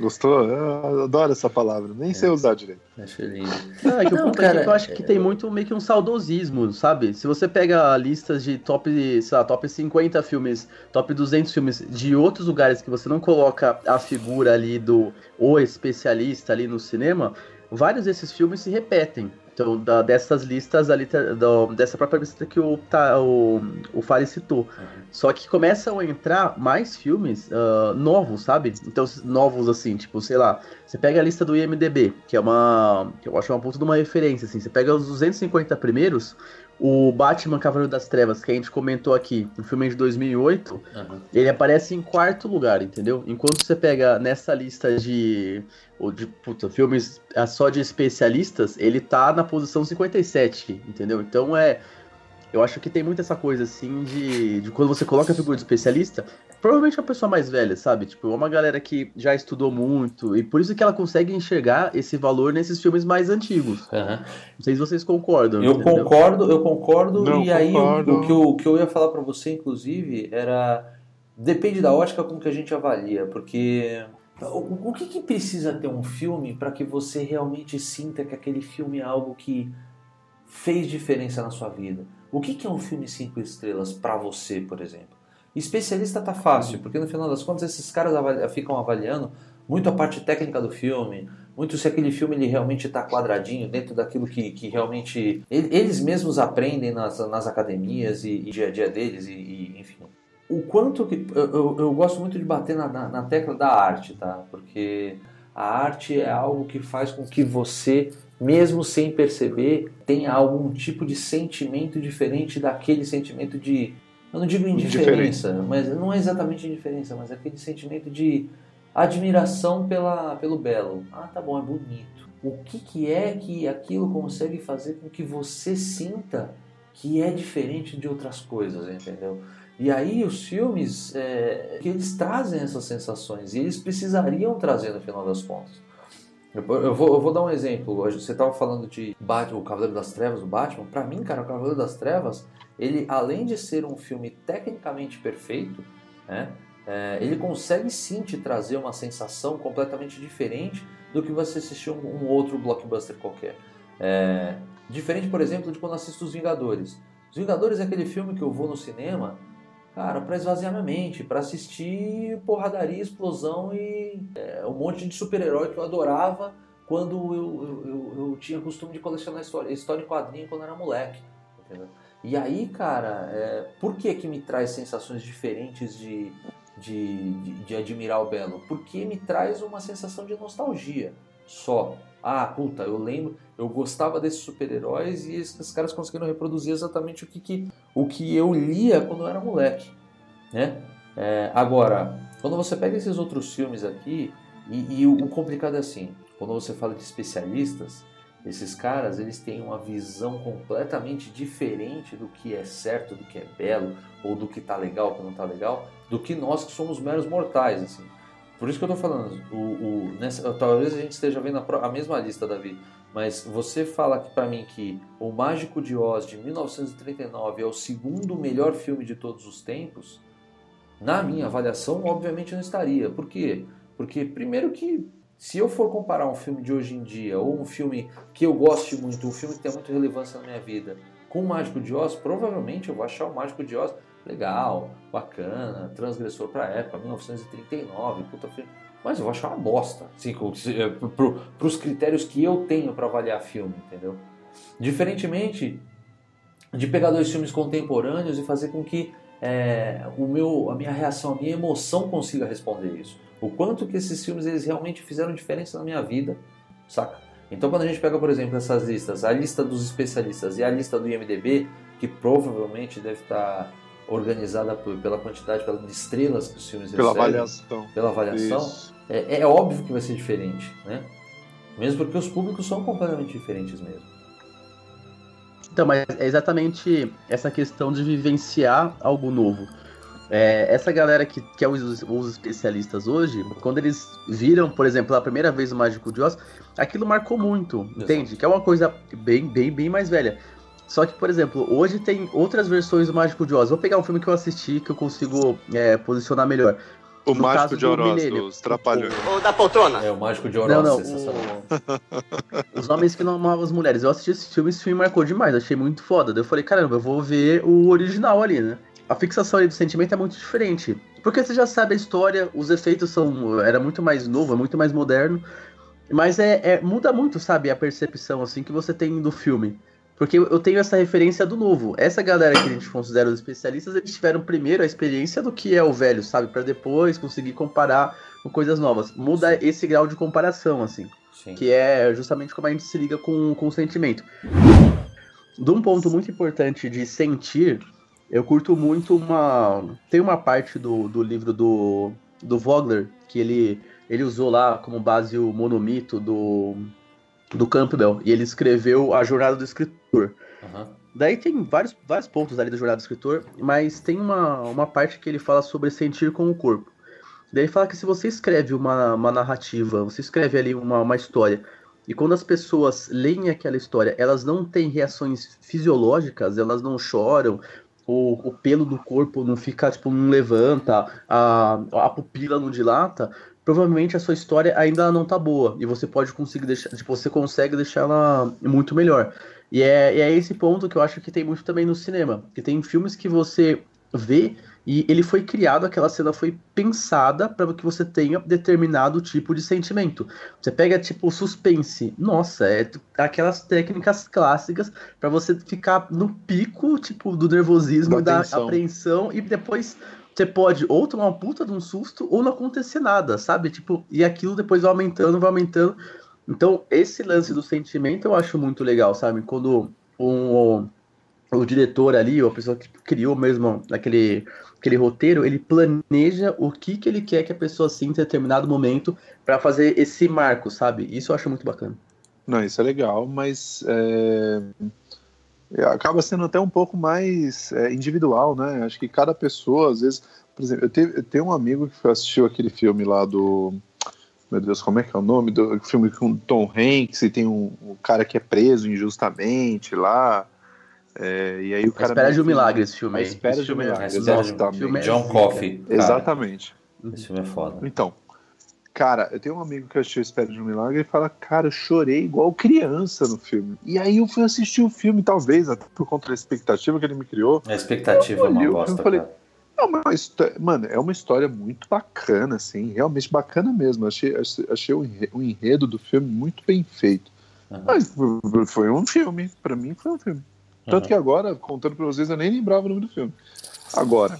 Gostou? Eu adoro essa palavra. Nem é. sei usar direito. Achei lindo. Não, é que Não, o cara, é que eu acho que tem muito meio que um saudosismo, sabe? Se você pega listas de top, sei lá, top 50 filmes, top 200 filmes de outros lugares que você não coloca a figura ali do o especialista ali no cinema, vários desses filmes se repetem. Então, da, dessas listas ali, da, dessa própria lista que o, tá, o, o Fari citou. Uhum. Só que começam a entrar mais filmes uh, novos, sabe? Então, novos assim, tipo, sei lá, você pega a lista do IMDB, que é uma. que eu acho uma ponta de uma referência, assim. Você pega os 250 primeiros, o Batman Cavaleiro das Trevas, que a gente comentou aqui, um filme de 2008, uhum. ele aparece em quarto lugar, entendeu? Enquanto você pega nessa lista de de puta, filmes é só de especialistas, ele tá na posição 57, entendeu? Então é. Eu acho que tem muito essa coisa assim de, de quando você coloca a figura de especialista, provavelmente é uma pessoa mais velha, sabe? Tipo, é uma galera que já estudou muito, e por isso que ela consegue enxergar esse valor nesses filmes mais antigos. Uhum. Não sei se vocês concordam. Eu entendeu? concordo, eu concordo, Não, e aí o, o, que eu, o que eu ia falar para você, inclusive, era. Depende da ótica com que a gente avalia, porque o, o que, que, precisa ter um filme para que você realmente sinta que aquele filme é algo que fez diferença na sua vida? O que, que é um filme cinco estrelas para você, por exemplo? Especialista tá fácil, porque no final das contas esses caras ficam avaliando muito a parte técnica do filme, muito se aquele filme ele realmente está quadradinho dentro daquilo que, que realmente eles mesmos aprendem nas, nas academias e, e dia a dia deles e, e enfim o quanto que. Eu, eu, eu, gosto muito de bater na, na, na, tecla da arte, tá? Porque a arte é algo que faz com que você, mesmo sem perceber, tenha algum tipo de sentimento diferente daquele sentimento de. Eu não digo indiferença, mas não é exatamente indiferença, mas aquele sentimento de admiração pela, pelo belo. Ah, tá bom, é bonito. O que, que é que aquilo consegue fazer com que você sinta que é diferente de outras coisas, entendeu? E aí os filmes, é, que eles trazem essas sensações, e eles precisariam trazer no final das contas. Eu, eu, vou, eu vou, dar um exemplo. Você estava falando de Batman, o Cavaleiro das Trevas, o Batman. Para mim, cara, o Cavaleiro das Trevas, ele além de ser um filme tecnicamente perfeito, né, é, ele consegue sim te trazer uma sensação completamente diferente do que você assistir um, um outro blockbuster qualquer. É, diferente, por exemplo, de quando assisto Os Vingadores. Os Vingadores é aquele filme que eu vou no cinema Cara, para esvaziar minha mente, para assistir porradaria, explosão e é, um monte de super-herói que eu adorava quando eu, eu, eu, eu, tinha costume de colecionar história, história em quadrinho quando era moleque. Entendeu? E aí, cara, é, por que que me traz sensações diferentes de, de, de, de admirar o belo? Porque me traz uma sensação de nostalgia só. Ah, puta, eu lembro, eu gostava desses super-heróis e esses caras conseguiram reproduzir exatamente o que, que, o que eu lia quando eu era moleque, né? É, agora, quando você pega esses outros filmes aqui, e, e o, o, complicado é assim, quando você fala de especialistas, esses caras eles têm uma visão completamente diferente do que é certo, do que é belo, ou do que tá legal, que não tá legal, do que nós que somos meros mortais, assim. Por isso que eu estou falando, o, o, nessa, talvez a gente esteja vendo a, a mesma lista, Davi, mas você fala para mim que O Mágico de Oz de 1939 é o segundo melhor filme de todos os tempos, na minha avaliação, obviamente não estaria. Por quê? Porque, primeiro, que se eu for comparar um filme de hoje em dia, ou um filme que eu goste muito, um filme que tem muita relevância na minha vida, com o Mágico de Oz, provavelmente eu vou achar o Mágico de Oz legal, bacana, transgressor para época, 1939, puta filme. Mas eu vou achar uma bosta, assim, para os critérios que eu tenho para avaliar filme, entendeu? Diferentemente de pegar dois filmes contemporâneos e fazer com que é, o meu, a minha reação, a minha emoção consiga responder isso. O quanto que esses filmes eles realmente fizeram diferença na minha vida, saca? Então quando a gente pega, por exemplo, essas listas, a lista dos especialistas e a lista do IMDB, que provavelmente deve estar organizada por, pela quantidade pela, de estrelas que os filmes pela recebem, avaliação. pela avaliação, é, é, óbvio que vai ser diferente, né? Mesmo porque os públicos são completamente diferentes mesmo. Então, mas é exatamente essa questão de vivenciar algo novo. É, essa galera que, que é os, os, especialistas hoje, quando eles viram, por exemplo, a primeira vez o Mágico de Oz, aquilo marcou muito, Exato. entende? Que é uma coisa bem, bem, bem mais velha. Só que, por exemplo, hoje tem outras versões do Mágico de Oz. Vou pegar um filme que eu assisti que eu consigo é, posicionar melhor. O No Mágico de do Oroz, Milênio. dos Trapalhões. Ou da poltrona. É o mágico de Não, Oroz, não. sensacional. o- Os homens que não amavam as mulheres. Eu assisti esse filme, esse filme marcou demais, achei muito foda. Daí eu falei, caramba, eu vou ver o original ali, né? A fixação ali do sentimento é muito diferente. Porque você já sabe a história, os efeitos são. Era muito mais novo, é muito mais moderno. Mas é, é- muda muito, sabe, a percepção assim que você tem do filme. Porque eu tenho essa referência do novo. Essa galera que a gente considera os especialistas, eles tiveram primeiro a experiência do que é o velho, sabe? Pra depois conseguir comparar com coisas novas. Muda esse grau de comparação, assim. Sim. Que é justamente como a gente se liga com, com o sentimento. De um ponto muito importante de sentir, eu curto muito uma. Tem uma parte do, do livro do, do Vogler que ele, ele usou lá como base o monomito do, do Campbell. E ele escreveu A Jornada do Escritor. Aham. Daí tem vários, vários pontos ali da jornada do escritor, mas tem uma, uma parte que ele fala sobre sentir com o corpo. Daí ele fala que se você escreve uma, uma narrativa, você escreve ali uma, uma história, e quando as pessoas leem aquela história, elas não têm reações fisiológicas, elas não choram, o, o pelo do corpo não fica, tipo, não levanta, a, a pupila não dilata, provavelmente a sua história ainda não tá boa, e você pode conseguir deixar, tipo, você consegue deixar ela muito melhor. E é, e é esse ponto que eu acho que tem muito também no cinema. Que tem filmes que você vê e ele foi criado, aquela cena foi pensada para que você tenha determinado tipo de sentimento. Você pega tipo suspense, nossa, é aquelas técnicas clássicas para você ficar no pico tipo do nervosismo Da da apreensão e depois você pode ou tomar uma puta de um susto ou não acontecer nada, sabe? Tipo, e aquilo depois vai aumentando, vai aumentando. Então, esse lance do sentimento eu acho muito legal, sabe? Quando o, o diretor ali, ou a pessoa que criou mesmo aquele, aquele roteiro, ele planeja o que, que ele quer que a pessoa sinta em determinado momento para fazer esse marco, sabe? Isso eu acho muito bacana. Não, isso é legal, mas é, acaba sendo até um pouco mais é, individual, né? Acho que cada pessoa, às vezes, por exemplo, eu, te- eu tenho um amigo que assistiu aquele filme lá do. Meu Deus, como é que é o nome? Do filme com Tom Hanks e tem um, um cara que é preso injustamente lá. é, e aí o A cara. espera de um milagre esse filme A aí. espera Esse de um é- milagre, esse filme é- exatamente. é John. Coffey. cara. Exatamente. Esse filme é foda. Então, cara, eu tenho um amigo que assistiu Espera de um Milagre e fala, cara, eu chorei igual criança no filme. E aí eu fui assistir o filme, talvez, até por conta da expectativa que ele me criou. A expectativa é uma eu bosta, falei- cara. É uma histó- mano, é uma história muito bacana, assim, realmente bacana mesmo. Achei, achei, o enre- o enredo do filme muito bem feito. Aham. Mas foi um filme, pra mim foi um filme. Tanto Aham. que agora, contando pra vocês, eu nem lembrava o nome do filme. Agora,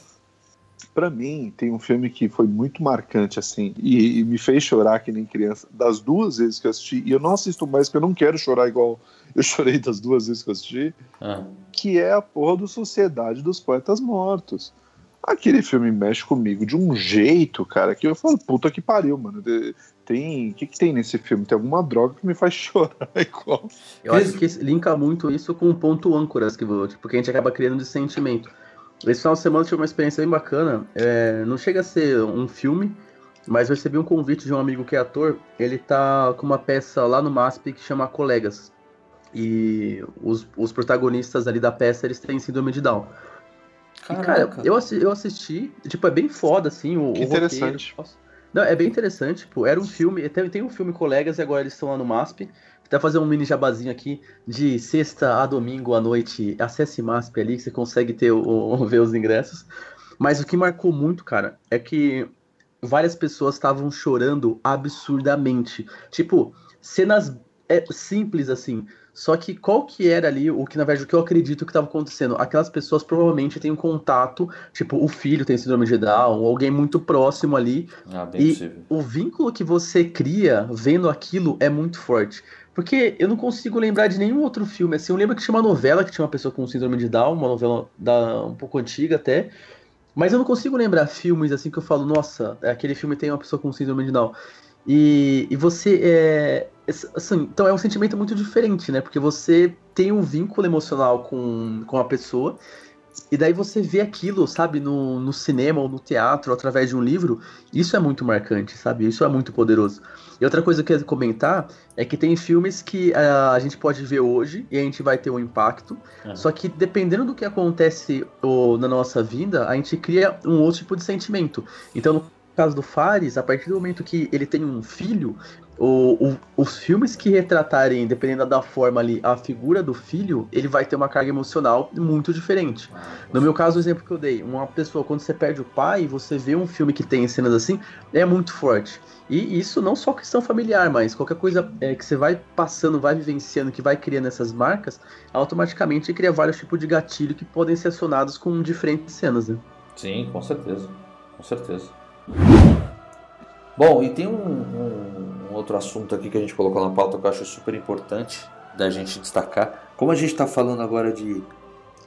pra mim, tem um filme que foi muito marcante, assim, e, e me fez chorar que nem criança, das duas vezes que eu assisti, e eu não assisto mais porque eu não quero chorar igual eu chorei das duas vezes que eu assisti, Ah, que é a porra do Sociedade dos Poetas Mortos. Aquele filme mexe comigo de um jeito, cara, que eu falo, puta que pariu, mano. De- Tem. O que, que tem nesse filme? Tem alguma droga que me faz chorar igual. Eu acho que linka muito isso com o ponto âncoras, que, tipo, que a gente acaba criando de sentimento. Esse final de semana eu tive uma experiência bem bacana. É, não chega a ser um filme, mas eu recebi um convite de um amigo que é ator. Ele tá com uma peça lá no MASP que chama Colegas. E os, os protagonistas ali da peça, eles têm síndrome de Down. E, cara, eu, assi- eu assisti, tipo, é bem foda, assim, o, Que o roteiro. interessante. Nossa. Não, é bem interessante, tipo, era um filme, tem, tem um filme Colegas e agora eles estão lá no MASP. Até fazer um mini jabazinho aqui, de sexta a domingo à noite, acesse MASP ali, que você consegue ter o, o- ver os ingressos. Mas o que marcou muito, cara, é que várias pessoas estavam chorando absurdamente. Tipo, cenas é, simples assim. Só que qual que era ali o que, na verdade, o que eu acredito que estava acontecendo? Aquelas pessoas provavelmente têm um contato, tipo, o filho tem síndrome de Down, ou alguém muito próximo ali, Ah, bem E- possível. o vínculo que você cria vendo aquilo é muito forte. Porque eu não consigo lembrar de nenhum outro filme. Assim, eu lembro que tinha uma novela que tinha uma pessoa com síndrome de Down, uma novela da, um pouco antiga até. Mas eu não consigo lembrar filmes assim que eu falo, nossa, aquele filme tem uma pessoa com síndrome de Down. E, e você é. Assim, então é um sentimento muito diferente, né? Porque você tem um vínculo emocional com, com a pessoa. E daí você vê aquilo, sabe, no, no cinema ou no teatro, através de um livro. Isso é muito marcante, sabe? Isso é muito poderoso. E outra coisa que eu queria comentar é que tem filmes que ah, a gente pode ver hoje e a gente vai ter um impacto. Uhum. Só que dependendo do que acontece ô, na nossa vida, a gente cria um outro tipo de sentimento. Então, no caso do Fares, a partir do momento que ele tem um filho, o, o, os filmes que retratarem, dependendo da forma ali, a figura do filho, ele vai ter uma carga emocional muito diferente. No meu caso, o exemplo que eu dei, uma pessoa, quando você perde o pai, você vê um filme que tem cenas assim, é muito forte. E isso não só questão familiar, mas qualquer coisa é, que você vai passando, vai vivenciando, que vai criando essas marcas, automaticamente cria vários tipos de gatilho que podem ser acionados com diferentes cenas, né? Sim, com certeza. Com certeza. Bom, e tem um, um, um, outro assunto aqui que a gente colocou na pauta que eu acho super importante da gente destacar. Como a gente está falando agora de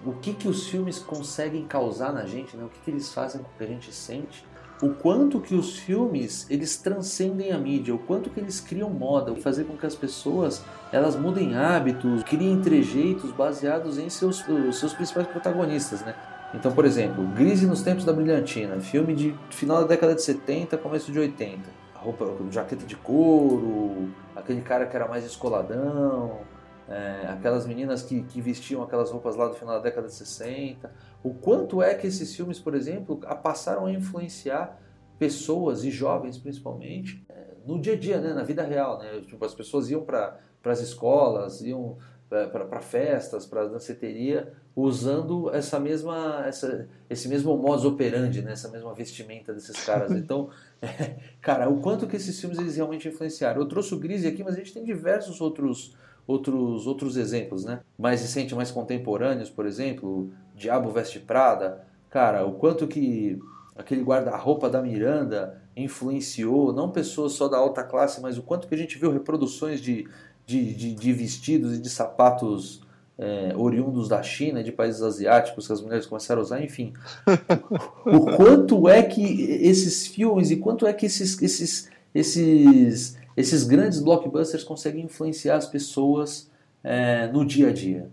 o que, que os filmes conseguem causar na gente, né? o que, que eles fazem com que a gente sente, o quanto que os filmes eles transcendem a mídia, o quanto que eles criam moda, fazer com que as pessoas elas mudem hábitos, criem trejeitos baseados em seus, seus principais protagonistas, né? Então, por exemplo, Grise nos Tempos da Brilhantina, filme de final da década de 70, começo de 80. Roupa, jaqueta de couro, aquele cara que era mais escoladão, é, aquelas meninas que, que vestiam aquelas roupas lá do final da década de 60. O quanto é que esses filmes, por exemplo, passaram a influenciar pessoas e jovens principalmente é, no dia a dia, né, na vida real. Né? Tipo, as pessoas iam para as escolas, iam para festas, para danceteria, usando essa mesma, essa, esse mesmo modus operandi, né? essa mesma vestimenta desses caras. Então, é, cara, o quanto que esses filmes eles realmente influenciaram. Eu trouxe o Grise aqui, mas a gente tem diversos outros, outros, outros exemplos, né? Mais recentes, mais contemporâneos, por exemplo, Diabo Veste Prada. Cara, o quanto que aquele guarda-roupa da Miranda influenciou, não pessoas só da alta classe, mas o quanto que a gente viu reproduções de de, de, de vestidos e de sapatos é, oriundos da China, de países asiáticos que as mulheres começaram a usar, enfim. o quanto é que esses filmes e quanto é que esses, esses, esses, esses grandes blockbusters conseguem influenciar as pessoas é, no dia a dia?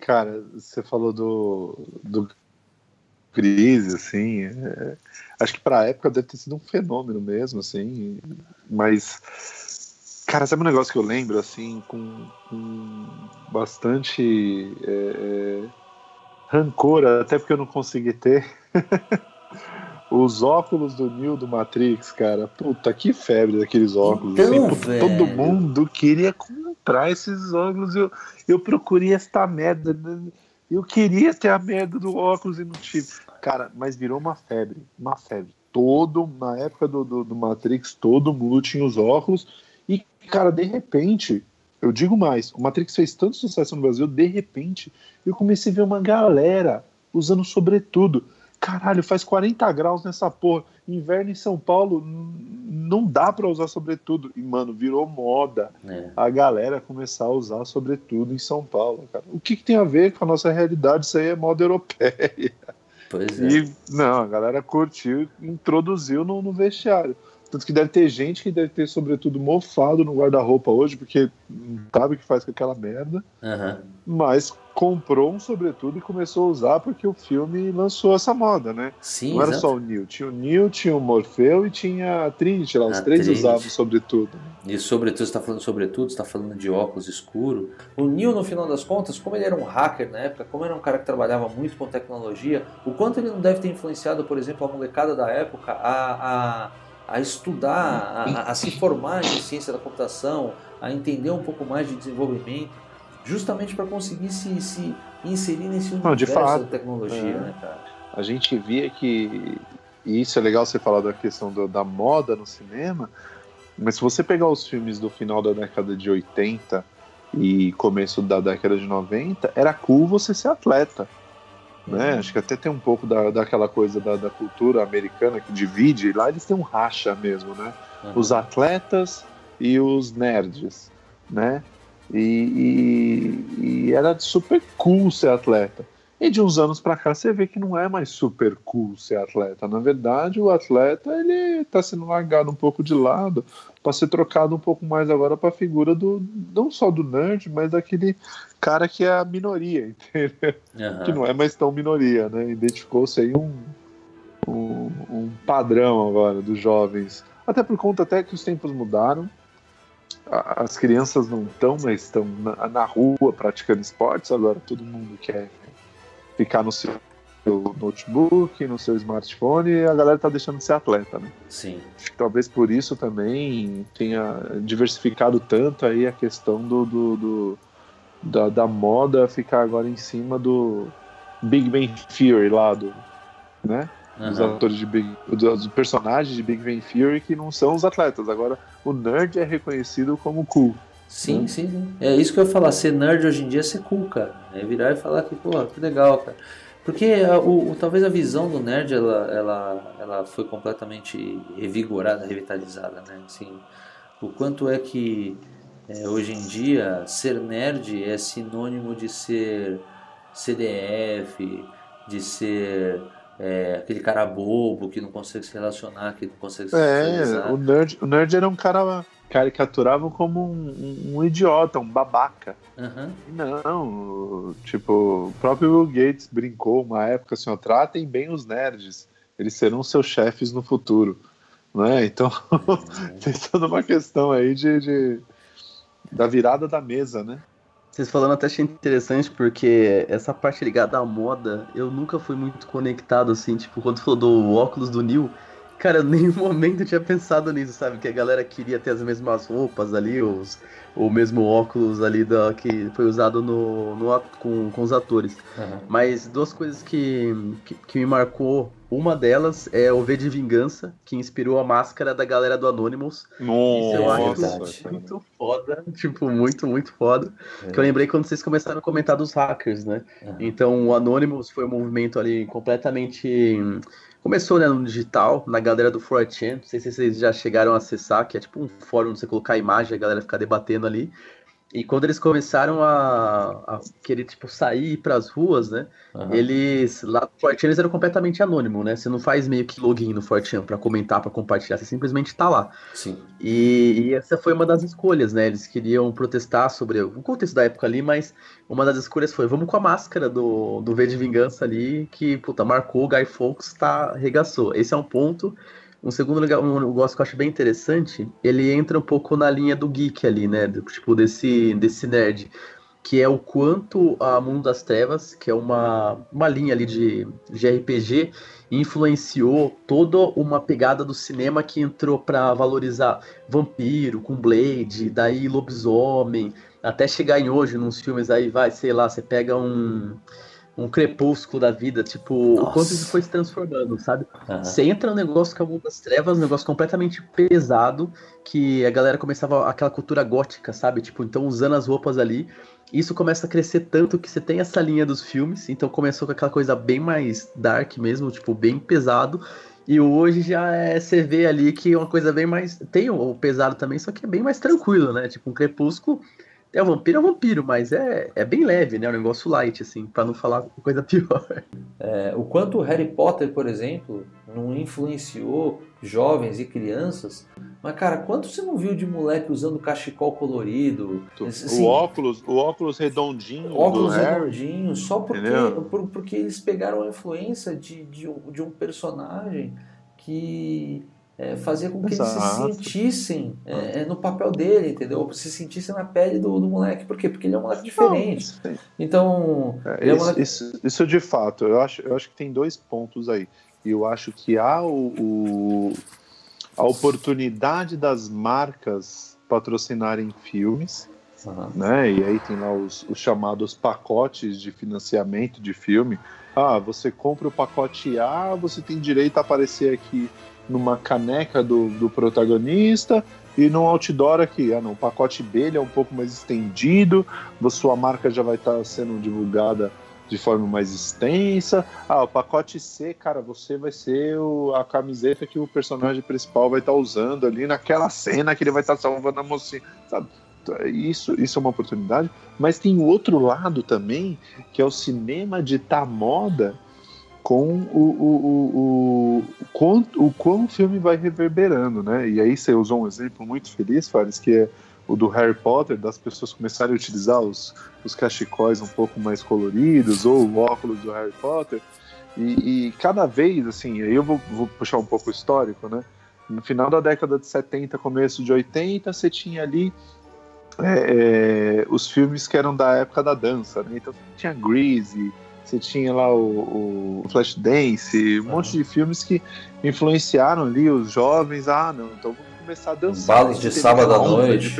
Cara, você falou do, do crise, assim, é, acho que para a época deve ter sido um fenômeno mesmo, assim, mas Cara, sabe um negócio que eu lembro, assim, com, com bastante é, é, rancor, até porque eu não consegui ter. Os óculos do Neo do Matrix, cara. Puta, que febre daqueles óculos. Então, assim, todo mundo queria comprar esses óculos. Eu, eu procurei esta merda. Eu queria ter a merda do óculos e não tive. Cara, mas virou uma febre. Uma febre. Todo, na época do, do, do Matrix, todo mundo tinha os óculos e, cara, de repente, eu digo mais, o Matrix fez tanto sucesso no Brasil, de repente, eu comecei a ver uma galera usando sobretudo. Caralho, faz 40 graus nessa porra. Inverno em São Paulo não dá para usar sobretudo. E, mano, virou moda é. a galera começar a usar sobretudo em São Paulo, cara. O que, que, tem a ver com a nossa realidade? Isso aí é moda europeia. Pois é. E, não, a galera curtiu, introduziu no, no vestiário. Tanto que deve ter gente que deve ter, sobretudo, mofado no guarda-roupa hoje, porque não sabe o que faz com aquela merda. Uhum. Mas comprou um sobretudo e começou a usar porque o filme lançou essa moda, né? Sim, não era exato. só o Neo. Tinha o Neo, tinha o Morfeu e tinha a Trinity lá. Os A três Trinity. usavam sobretudo. E sobretudo, você está falando sobretudo, você está falando de óculos escuro. O Neil, no final das contas, como ele era um hacker na época, como era um cara que trabalhava muito com tecnologia, o quanto ele não deve ter influenciado, por exemplo, a molecada da época a, a, a estudar, a, a se formar em ciência da computação, a entender um pouco mais de desenvolvimento, justamente para conseguir se, se inserir nesse Não, de universo fato. da tecnologia, É. né, cara? a gente via que. E isso é legal você falar da questão do- da moda no cinema, mas se você pegar os filmes do final da década de 80 e começo da década de 90, era cool você ser atleta. Né? Acho que até tem um pouco da, daquela coisa da, da cultura americana que divide, lá eles têm um racha mesmo, né? Uhum. Os atletas e os nerds, né? E, e- e era super cool ser atleta. E de uns anos pra cá você vê que não é mais super cool ser atleta. Na verdade, o atleta ele tá sendo largado um pouco de lado para ser trocado um pouco mais agora para a figura do não só do nerd, mas daquele cara que é a minoria, entendeu? Uhum. Que não é mais tão minoria, né? Identificou-se aí um, um, um padrão agora dos jovens. Até por conta até que os tempos mudaram. As crianças não estão, mas estão na, na rua praticando esportes. Agora todo mundo quer ficar no seu notebook, no seu smartphone, e a galera tá deixando de ser atleta, né? Sim. Talvez por isso também tenha diversificado tanto aí a questão do, do, do da, da, moda ficar agora em cima do Big Bang Theory lá do, né? Uhum. Os atores de Big, dos personagens de Big Bang Theory que não são os atletas. Agora o nerd é reconhecido como cool. Sim, sim, sim. É isso que eu ia falar. Ser nerd hoje em dia é ser cool, cara. É virar e falar que, pô, que legal, cara. Porque a, o, o, talvez a visão do nerd ela, ela, ela foi completamente revigorada, revitalizada, né? Assim, o quanto é que é, hoje em dia ser nerd é sinônimo de ser CDF, de ser é, aquele cara bobo que não consegue se relacionar, que não consegue se É, o nerd, o nerd era um cara caricaturavam como um, um, um idiota, um babaca. Uhum. Não, tipo, o próprio Bill Gates brincou uma época assim, ó, tratem bem os nerds, eles serão seus chefes no futuro. Né? Então, tem toda uma questão aí de, de, da virada da mesa, né? Vocês falando até achei interessante, porque essa parte ligada à moda, eu nunca fui muito conectado, assim, tipo, quando falou do óculos do Neil, Cara, nenhum momento eu tinha pensado nisso, sabe? Que a galera queria ter as mesmas roupas ali, os, o mesmo óculos ali da, que foi usado no, no com, com os atores. Uhum. Mas duas coisas que, que, que, me marcou. Uma delas é o V de Vingança, que inspirou a máscara da galera do Anonymous. Nossa, Isso eu acho muito foda. Tipo, muito, muito foda. É. Que eu lembrei quando vocês começaram a comentar dos hackers, né? Uhum. Então, o Anonymous foi um movimento ali completamente Começou né, no digital, na galera do 4chan, não sei se vocês já chegaram a acessar, que é tipo um fórum onde você colocar imagem e a galera ficar debatendo ali. E quando eles começaram a, a querer, tipo, sair para as ruas, né? Uhum. Eles, lá no Fortran, eles eram completamente anônimos, né? Você não faz meio que login no Fortran para comentar, para compartilhar, você simplesmente tá lá. Sim. E, e, essa foi uma das escolhas, né? Eles queriam protestar sobre o contexto da época ali, mas uma das escolhas foi, vamos com a máscara do, do V de Vingança ali, que, puta, marcou, o Guy Fawkes tá, regaçou. Esse é um ponto. Um segundo legal, um negócio que eu acho bem interessante, ele entra um pouco na linha do geek ali, né? Do, tipo, desse, desse nerd. Que é o quanto a Mundo das Trevas, que é uma, uma linha ali de, de RPG, influenciou toda uma pegada do cinema que entrou para valorizar vampiro, com Blade, daí lobisomem, até chegar em hoje, nos filmes aí, vai, sei lá, você pega um um crepúsculo da vida, tipo, Nossa. o quanto isso foi se transformando, sabe? Uhum. Você entra no negócio que é o mundo das trevas, um negócio completamente pesado, que a galera começava aquela cultura gótica, sabe? Tipo, então usando as roupas ali, isso começa a crescer tanto que você tem essa linha dos filmes, então começou com aquela coisa bem mais dark mesmo, tipo, bem pesado. E hoje já é, você vê ali que é uma coisa bem mais. Tem o pesado também, só que é bem mais tranquilo, né? Tipo, um crepúsculo é, o vampiro é vampiro, mas é, é bem leve, né? É um negócio light, assim, para não falar coisa pior. É, o quanto o Harry Potter, por exemplo, não influenciou jovens e crianças. Mas, cara, quanto você não viu de moleque usando cachecol colorido? Assim, o óculos, o óculos redondinho. Óculos redondinho, só porque, por, porque eles pegaram a influência de, de, um, de um personagem que é, fazer com que Exato. eles se sentissem é, é, no papel dele, entendeu? Se sentissem na pele do, do moleque. Por quê? Porque ele é um moleque diferente. Não, então. É, isso, é um moleque... isso, isso, de fato, eu acho, eu acho que tem dois pontos aí. E eu acho que há o, o, a oportunidade das marcas patrocinarem filmes. Uhum. Né? E aí tem lá os, os chamados pacotes de financiamento de filme. Ah, você compra o pacote A, você tem direito a aparecer aqui numa caneca do, do protagonista e no outdoor aqui. Ah, não, o pacote B é um pouco mais estendido, sua marca já vai estar tá sendo divulgada de forma mais extensa. Ah, o pacote C, cara, você vai ser o, a camiseta que o personagem principal vai estar tá usando ali naquela cena que ele vai estar tá salvando a mocinha, sabe? Isso, isso é uma oportunidade, mas tem o outro lado também, que é o cinema de tá moda com o, o, o, o, o quão o filme vai reverberando, né? E aí você usou um exemplo muito feliz, Fares, que é o do Harry Potter, das pessoas começarem a utilizar os, os cachecóis um pouco mais coloridos, ou o óculos do Harry Potter. E, e cada vez, assim, aí eu vou, vou, puxar um pouco o histórico, né? No final da década de 70, começo de 80, você tinha ali é, é, os filmes que eram da época da dança, né? Então tinha Grease, você tinha lá o, o Flashdance, um uhum. monte de filmes que influenciaram ali os jovens. Ah, não, então vamos começar a dançar. Embalos de sábado à noite.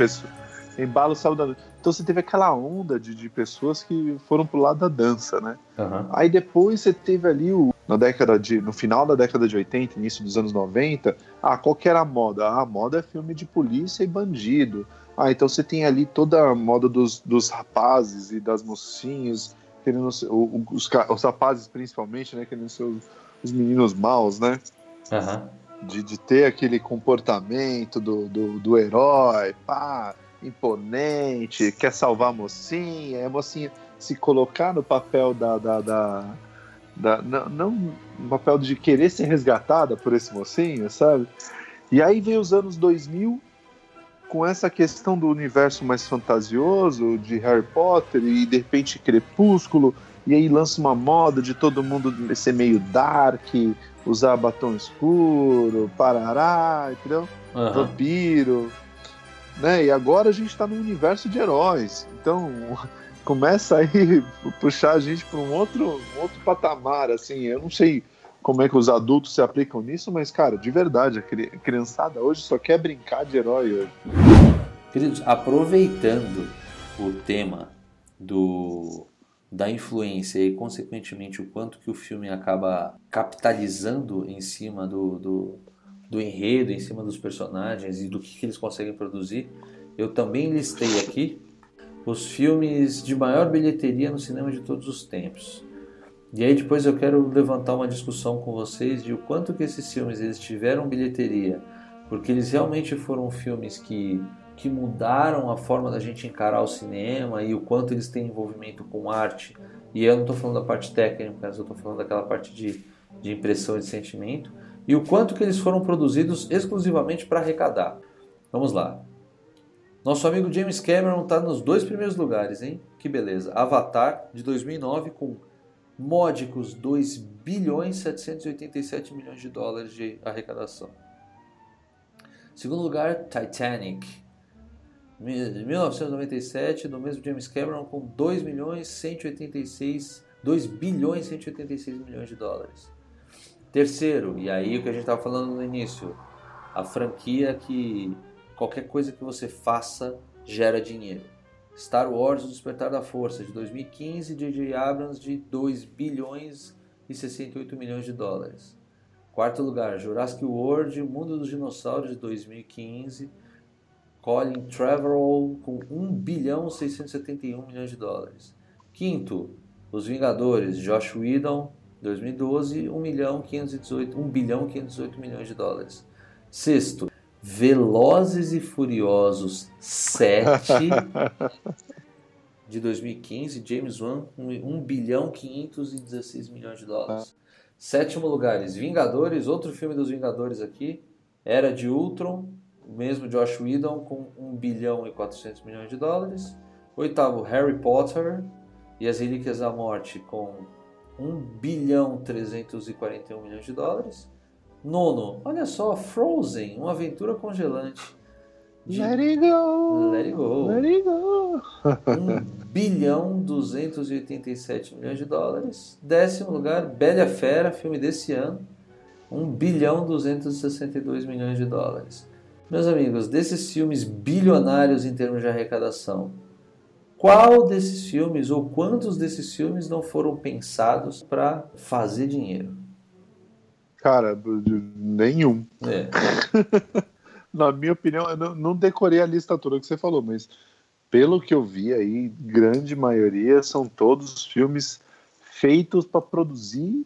Embalo sábado à noite. Então você teve aquela onda de, de pessoas que foram pro lado da dança, né? Uhum. Aí depois você teve ali o, na década de, no final da década de 80, início dos anos 90, ah, qual que era a moda? Ah, a moda é filme de polícia e bandido. Ah, então você tem ali toda a moda dos, dos rapazes e das mocinhas querendo ser, os, os rapazes principalmente, né, querendo ser os, os meninos maus, né? Uhum. De, de ter aquele comportamento do, do, do herói, pá, imponente, quer salvar a mocinha, a mocinha se colocar no papel da. da, da, da não, não no papel de querer ser resgatada por esse mocinho, sabe? E aí vem os anos 2000 com essa questão do universo mais fantasioso de Harry Potter e de repente Crepúsculo, e aí lança uma moda de todo mundo ser meio dark, usar batom escuro, parará, entendeu? Uhum. Vampiro. Né? E agora a gente está no universo de heróis. Então começa aí puxar a gente para um outro, um outro patamar, assim. Eu não sei como é que os adultos se aplicam nisso, mas, cara, de verdade, a criançada hoje só quer brincar de herói hoje. Queridos, aproveitando o tema do da influência e, consequentemente, o quanto que o filme acaba capitalizando em cima do, do, do enredo, em cima dos personagens e do que, que eles conseguem produzir, eu também listei aqui os filmes de maior bilheteria no cinema de todos os tempos. E aí depois eu quero levantar uma discussão com vocês de o quanto que esses filmes eles tiveram bilheteria, porque eles realmente foram filmes que, que mudaram a forma da gente encarar o cinema e o quanto eles têm envolvimento com arte. E eu não estou falando da parte técnica, eu estou falando daquela parte de, de impressão e de sentimento. E o quanto que eles foram produzidos exclusivamente para arrecadar. Vamos lá. Nosso amigo James Cameron está nos dois primeiros lugares, hein? Que beleza. Avatar, de 2009, com módicos 2 bilhões 787 milhões de dólares de arrecadação. Segundo lugar, Titanic, de 1997, do mesmo James Cameron, com 2 milhões 186 2 bilhões 186 milhões de dólares. Terceiro, e aí o que a gente estava falando no início, a franquia que qualquer coisa que você faça gera dinheiro. Star Wars O Despertar da Força, de 2015, J.J. Abrams, de 2 bilhões e 68 milhões de dólares. Quarto lugar, Jurassic World, Mundo dos Dinossauros, de 2015, Colin Trevorrow, com 1 bilhão 671 milhões de dólares. Quinto, Os Vingadores, Josh Whedon, 2012, 1 milhão 518, 1 bilhão 518 milhões de dólares. Sexto, Velozes e Furiosos 7 de 2015, James Wan, 1 bilhão 516 milhões de dólares. Sétimo lugar, Vingadores, outro filme dos Vingadores aqui, Era de Ultron, o mesmo Josh Whedon com 1 bilhão e 400 milhões de dólares. Oitavo, Harry Potter e as Relíquias da Morte com 1 bilhão 341 milhões de dólares. Nono, olha só, Frozen, uma aventura congelante. De... Let it go! Let it go! Let it go! 1 bilhão 287 milhões de dólares. Décimo lugar, Bela Fera, filme desse ano. 1 bilhão 262 milhões de dólares. Meus amigos, desses filmes bilionários em termos de arrecadação, qual desses filmes ou quantos desses filmes não foram pensados para fazer dinheiro? Cara, nenhum. É. Na minha opinião, eu não, não decorei a lista toda que você falou, mas pelo que eu vi aí, grande maioria são todos filmes feitos para produzir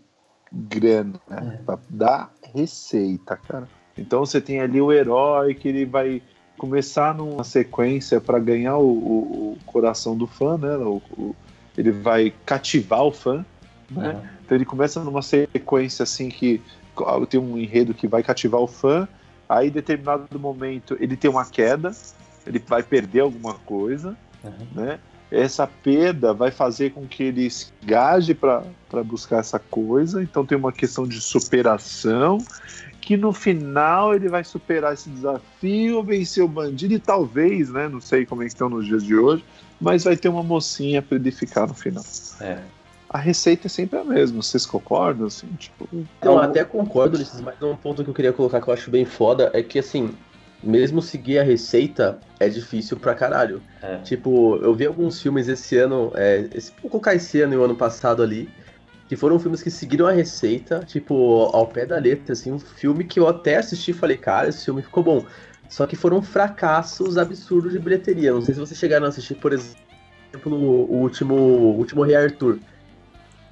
grana, né? é. para dar receita, cara. Então você tem ali o herói que ele vai começar numa sequência para ganhar o, o, o, coração do fã, né? O, ele vai cativar o fã, né? Uhum. Então ele começa numa sequência assim que tem um enredo que vai cativar o fã, aí em determinado momento ele tem uma queda, ele vai perder alguma coisa, uhum. né? Essa perda vai fazer com que ele se gaje para buscar essa coisa, então tem uma questão de superação, que no final ele vai superar esse desafio, vencer o bandido e talvez, né? Não sei como é que estão nos dias de hoje, mas vai ter uma mocinha para ele ficar no final. É. a receita é sempre a mesma. Vocês concordam? Assim, tipo, eu até concordo, Ulisses, mas um ponto que eu queria colocar que eu acho bem foda é que, assim, mesmo seguir a receita é difícil pra caralho. É. Tipo, eu vi alguns filmes esse ano, é, esse, vou colocar esse ano e o ano passado ali, que foram filmes que seguiram a receita, tipo, ao pé da letra, assim, um filme que eu até assisti e falei, cara, esse filme ficou bom. Só que foram fracassos absurdos de bilheteria. Não sei se vocês chegaram a assistir, por exemplo, o último, o último Rei Arthur.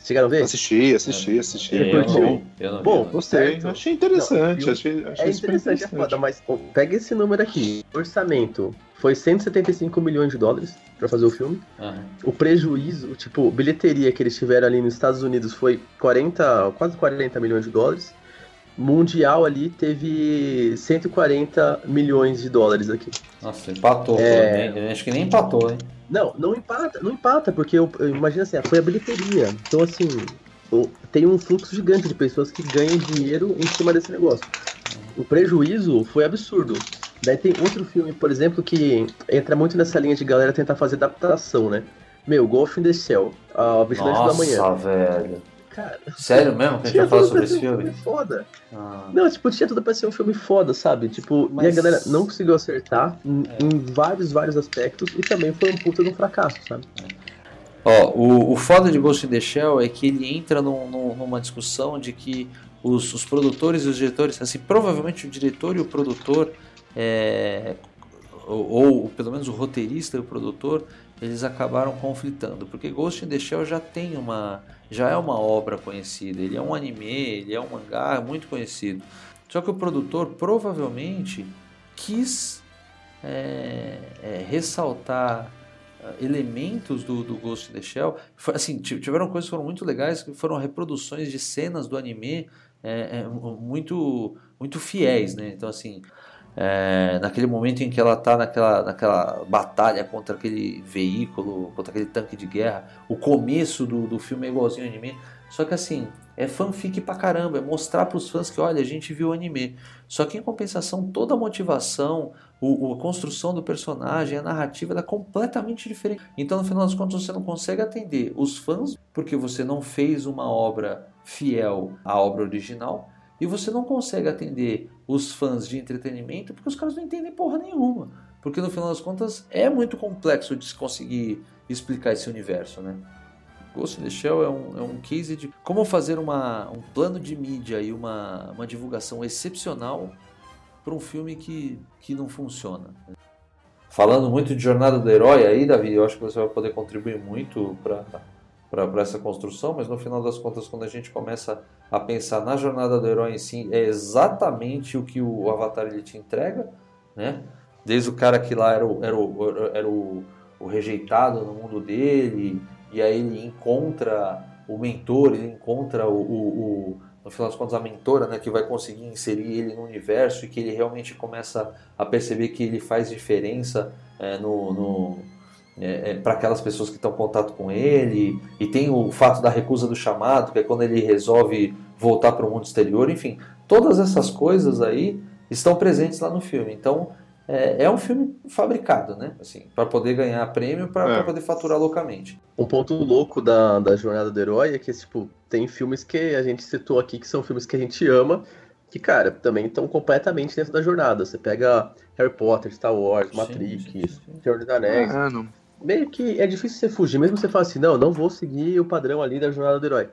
Chegaram a ver? Assisti, assisti, assisti. É, eu, eu, eu não Bom, gostei. Certo. Achei interessante. Não, achei, achei é interessante, interessante, é foda, mas pô, pega esse número aqui. O orçamento foi 175 milhões de dólares para fazer o filme. Uhum. O prejuízo, tipo, bilheteria que eles tiveram ali nos Estados Unidos foi 40, quase 40 milhões de dólares. Mundial ali teve 140 milhões de dólares aqui. Nossa, empatou. É... Acho que nem empatou, hein? Não, não empata, não empata, porque eu, eu imagino assim, foi a bilheteria. Então, assim, tem um fluxo gigante de pessoas que ganham dinheiro em cima desse negócio. O prejuízo foi absurdo. Daí tem outro filme, por exemplo, que entra muito nessa linha de galera tentar fazer adaptação, né? Meu, Golf in the Shell, a Vigilante Nossa, da Manhã. Nossa, velho. Cara, Sério mesmo que a gente vai falar sobre esse filme? Um filme foda. Ah. Não, tipo, tinha tudo pra ser um filme foda, sabe? Tipo, Mas... e a galera não conseguiu acertar em, é. em, vários, vários aspectos e também foi um puta de um fracasso, sabe? Ó, o, o foda de Ghost in the Shell é que ele entra num, num, numa discussão de que os, os, produtores e os diretores, assim, provavelmente o diretor e o produtor, é, ou, ou pelo menos o roteirista e o produtor, eles acabaram conflitando, porque Ghost in the Shell já tem uma já é uma obra conhecida, ele é um anime, ele é um mangá muito conhecido. Só que o produtor provavelmente quis é, é, ressaltar é, elementos do, do Ghost in the Shell. Assim, tiveram coisas que foram muito legais, que foram reproduções de cenas do anime é, é muito, muito fiéis, né? Então, assim, é, naquele momento em que ela está naquela, naquela batalha contra aquele veículo, contra aquele tanque de guerra, o começo do, do filme é igualzinho ao anime. Só que assim, é fanfic pra caramba, é mostrar pros fãs que, olha, a gente viu o anime. Só que em compensação, toda a motivação, o, a construção do personagem, a narrativa, é completamente diferente. Então, no final das contas, você não consegue atender os fãs porque você não fez uma obra fiel à obra original e você não consegue atender os fãs de entretenimento porque os caras não entendem porra nenhuma. Porque no final das contas é muito complexo de se conseguir explicar esse universo, né? Ghost in the Shell é um, é um case de como fazer uma, um plano de mídia e uma, uma divulgação excepcional para um filme que, que não funciona. Falando muito de Jornada do Herói aí, Davi, eu acho que você vai poder contribuir muito para para essa construção, mas no final das contas, quando a gente começa a pensar na jornada do herói em si, é exatamente o que o Avatar ele te entrega, né? Desde o cara que lá era o, era o, era o, o rejeitado no mundo dele, e aí ele encontra o mentor, ele encontra o, o, o, no final das contas a mentora, né, que vai conseguir inserir ele no universo e que ele realmente começa a perceber que ele faz diferença é, no, no é, é, para aquelas pessoas que estão em contato com ele, e tem o fato da recusa do chamado, que é quando ele resolve voltar para o mundo exterior, enfim, todas essas coisas aí estão presentes lá no filme. Então é, é um filme fabricado, né? Assim, para poder ganhar prêmio, para é. poder faturar loucamente. Um ponto louco da, da jornada do herói é que tipo tem filmes que a gente citou aqui que são filmes que a gente ama que, cara, também estão completamente dentro da jornada. Você pega Harry Potter, Star Wars, sim, Matrix. Senhor dos Anéis. Meio que é difícil você fugir, mesmo você falar assim, não, não vou seguir o padrão ali da jornada do herói.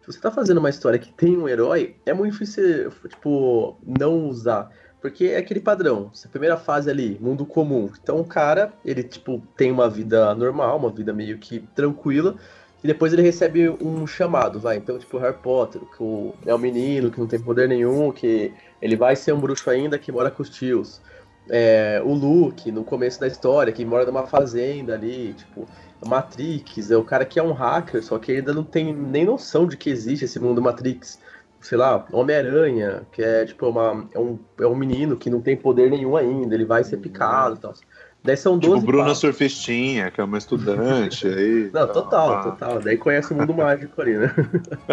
Se você tá fazendo uma história que tem um herói, é muito difícil, tipo, não usar. Porque é aquele padrão. Essa primeira fase ali, mundo comum. Então o cara, ele, tipo, tem uma vida normal, uma vida meio que tranquila. E depois ele recebe um chamado, vai. Então, tipo, Harry Potter, que é um menino que não tem poder nenhum, que ele vai ser um bruxo ainda que mora com os tios é, o Luke, no começo da história, que mora numa fazenda ali, tipo, Matrix, é o cara que é um hacker, só que ainda não tem nem noção de que existe esse mundo Matrix. Sei lá, Homem-Aranha, que é tipo uma, é, um, é um menino que não tem poder nenhum ainda, ele vai ser picado e tal. Daí são 12 tipo Bruna Surfistinha, que é uma estudante aí. Não, total, ah. total. Daí conhece o mundo mágico ali, né?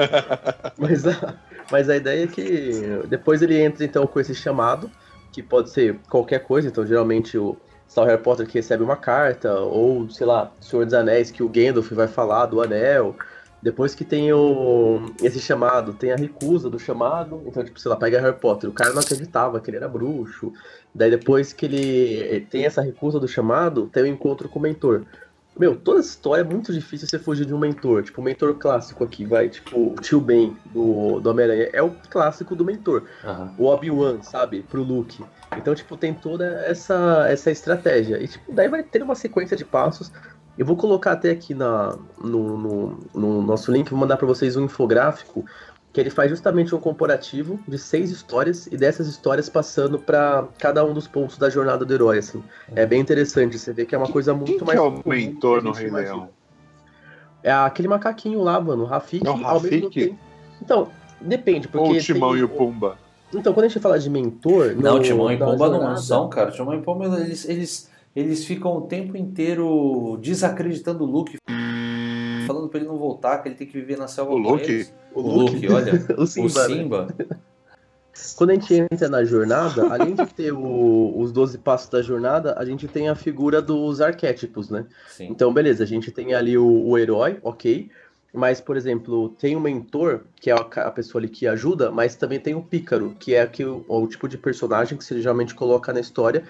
mas, a, mas a ideia é que depois ele entra então com esse chamado que pode ser qualquer coisa, então geralmente o Harry Potter que recebe uma carta, ou, sei lá, Senhor dos Anéis, que o Gandalf vai falar do anel. Depois que tem o, esse chamado, tem a recusa do chamado. Então, tipo, sei lá, pega Harry Potter. O cara não acreditava que ele era bruxo. Daí, depois que ele tem essa recusa do chamado, tem o encontro com o mentor. Meu, toda essa história é muito difícil você fugir de um mentor. Tipo, o mentor clássico aqui, vai, tipo, o tio Ben do, do Homem-Aranha é o clássico do mentor. Aham. O Obi-Wan, sabe? Pro Luke. Então, tipo, tem toda essa, essa estratégia. E, tipo, daí vai ter uma sequência de passos. Eu vou colocar até aqui na, no, no, no nosso link, vou mandar para vocês um infográfico que ele faz justamente um comparativo de seis histórias e dessas histórias passando para cada um dos pontos da jornada do herói, assim. É bem interessante, você vê que é uma coisa muito Quem que mais... é o comum mentor que no Rei. Leão? É aquele macaquinho lá, mano, o Rafik. É o ao mesmo Rafik? tempo- Então, depende, porque... Ou o Timão tem- e o Pumba? Então, quando a gente fala de mentor... Não, no- Timão e na Pomba não jornada- são, cara. Timão e Pomba, eles, eles, eles ficam o tempo inteiro desacreditando o Luke, falando pra ele não voltar, que ele tem que viver na selva O com Luke? eles. O O Luke, olha. o Simba, o né? Simba. Quando a gente entra na jornada, além de ter o- os 12 passos da jornada, a gente tem a figura dos arquétipos, né? Sim. Então, beleza, a gente tem ali o, o herói, ok. Mas, por exemplo, tem o mentor, que é a, pessoa ali que ajuda, mas também tem o pícaro, que é que o, o tipo de personagem que você geralmente coloca na história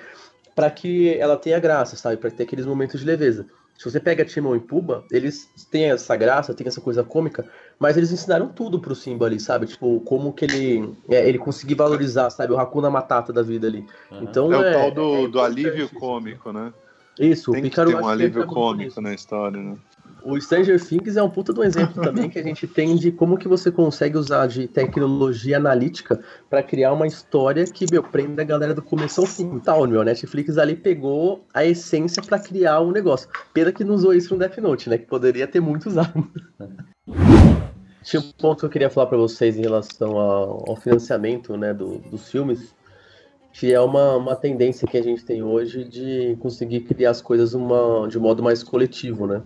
para que ela tenha graça, sabe? Para ter aqueles momentos de leveza. Se você pega Timon e Pumba, eles têm essa graça, têm essa coisa cômica, mas eles ensinaram tudo pro Simba ali, sabe? Tipo, como que ele é, ele conseguir valorizar, sabe? O Hakuna Matata da vida ali. Aham. Então, É o é, tal do, é do alívio cômico, né? Isso, Tem o que Pícaro ter um que alívio cômico na história, né? O Stranger Things é um puta um exemplo também que a gente tem de como que você consegue usar de tecnologia analítica pra criar uma história que, meu, prende a galera do começo ao fim. Tal, meu, Netflix ali pegou a essência pra criar um negócio. Pena que não usou isso no Death Note, né? Que poderia ter muito usado. Tinha um ponto que eu queria falar pra vocês em relação ao financiamento, né, do- dos filmes, que é uma, uma tendência que a gente tem hoje de conseguir criar as coisas uma, de um modo mais coletivo, né?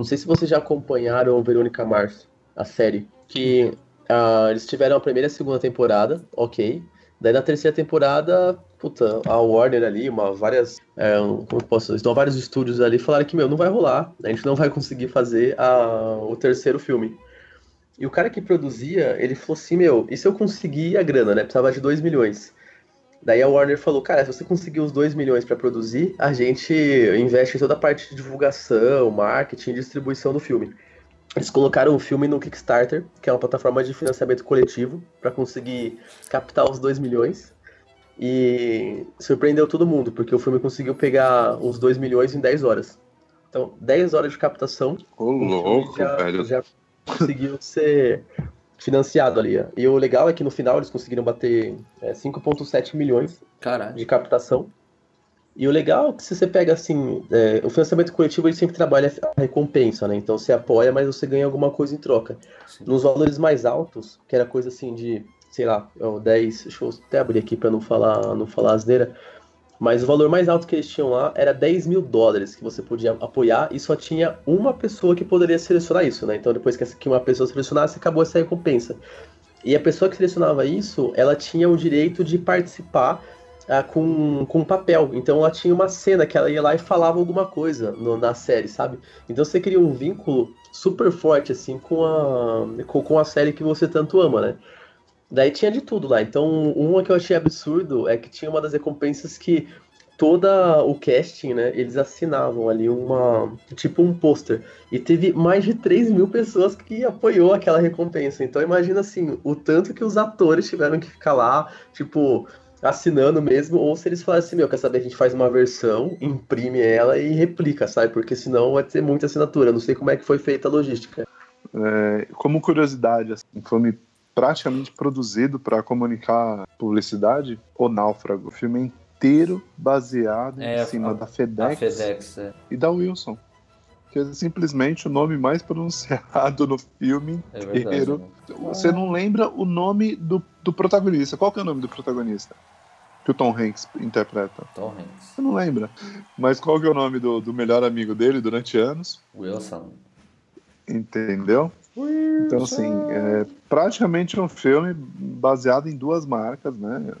Não sei se vocês já acompanharam Verônica Mars, a série, que ah, eles tiveram a primeira e a segunda temporada, ok. Daí na terceira temporada, puta, a Warner ali, uma, várias, é, como posso dizer, vários estúdios ali falaram que, meu, não vai rolar, a gente não vai conseguir fazer a, o terceiro filme. E o cara que produzia, ele falou assim, meu, e se eu conseguir a grana, né? Precisava de 2 milhões. Daí a Warner falou, cara, se você conseguir os 2 milhões para produzir, a gente investe em toda a parte de divulgação, marketing, distribuição do filme. Eles colocaram o filme no Kickstarter, que é uma plataforma de financiamento coletivo, para conseguir captar os 2 milhões. E surpreendeu todo mundo, porque o filme conseguiu pegar os 2 milhões em 10 horas. Então, 10 horas de captação, Ô, louco, já, velho. já conseguiu ser financiado ali. E o legal é que no final eles conseguiram bater é, 5,7 milhões Caralho. de captação. E o legal é que se você pega assim, é, o financiamento coletivo ele sempre trabalha a recompensa, né? Então você apoia, mas você ganha alguma coisa em troca. Sim. Nos valores mais altos, que era coisa assim de, sei lá, ó, 10, deixa eu até abrir aqui para não falar, não falar asneira. Mas o valor mais alto que eles tinham lá era 10 mil dólares que você podia apoiar e só tinha uma pessoa que poderia selecionar isso, né? Então depois que uma pessoa selecionasse, acabou essa recompensa. E a pessoa que selecionava isso, ela tinha o direito de participar ah, com, com papel. Então ela tinha uma cena que ela ia lá e falava alguma coisa no- na série, sabe? Então você cria um vínculo super forte, assim, com a, com, com a série que você tanto ama, né? Daí tinha de tudo lá. Então, uma que eu achei absurdo é que tinha uma das recompensas que toda o casting, né, eles assinavam ali uma, tipo um pôster. E teve mais de 3 mil pessoas que apoiou aquela recompensa. Então imagina assim, o tanto que os atores tiveram que ficar lá, tipo, assinando mesmo, ou se eles falassem assim, meu, quer saber, a gente faz uma versão, imprime ela e replica, sabe? Porque senão vai ter muita assinatura. Não sei como é que foi feita a logística. É, como curiosidade, assim, um filme praticamente produzido para comunicar publicidade, O Náufrago. O filme inteiro baseado É, em cima a- da FedEx, FedEx, é. e da Wilson. Que é simplesmente o nome mais pronunciado no filme É verdade. inteiro. né? Você não lembra o nome do, do protagonista. Qual que é o nome do protagonista? Que o Tom Hanks interpreta. Tom Hanks. Você não lembra. Mas qual que é o nome do, do melhor amigo dele durante anos? Wilson. Entendeu? Então, assim, é praticamente um filme baseado em duas marcas, né?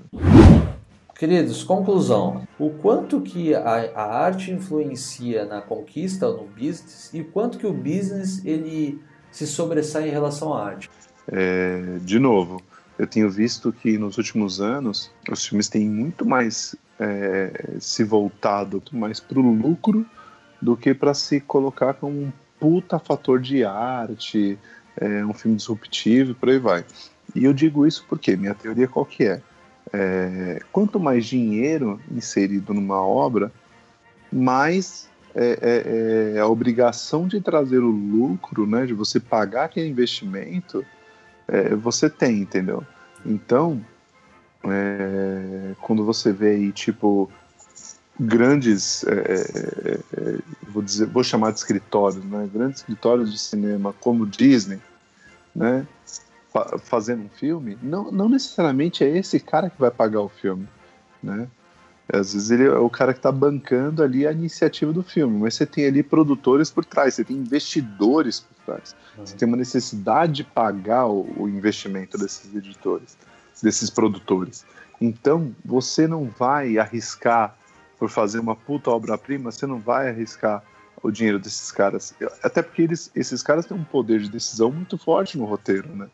Queridos, conclusão. O quanto que a, a arte influencia na conquista no business e o quanto que o business ele se sobressai em relação à arte? É, de novo, eu tenho visto que nos últimos anos os filmes têm muito mais é, se voltado muito mais para o lucro do que para se colocar como um puta fator de arte, é, um filme disruptivo e por aí vai. E eu digo isso porque minha teoria qual que é? é quanto mais dinheiro inserido numa obra, mais é, é, é, a obrigação de trazer o lucro, né, de você pagar aquele investimento, é, você tem, entendeu? Então, é, quando você vê aí, tipo, grandes, é, é, é, vou dizer, vou chamar de escritórios, né? Grandes escritórios de cinema como Disney, né? fazendo um filme, não, não necessariamente é esse cara que vai pagar o filme, né? Às vezes ele é o cara que está bancando ali a iniciativa do filme, mas você tem ali produtores por trás, você tem investidores por trás, uhum. você tem uma necessidade de pagar o, o investimento desses editores, desses produtores. Então, você não vai arriscar por fazer uma puta obra-prima, você não vai arriscar o dinheiro desses caras. Até porque eles, esses caras têm um poder de decisão muito forte no roteiro, né?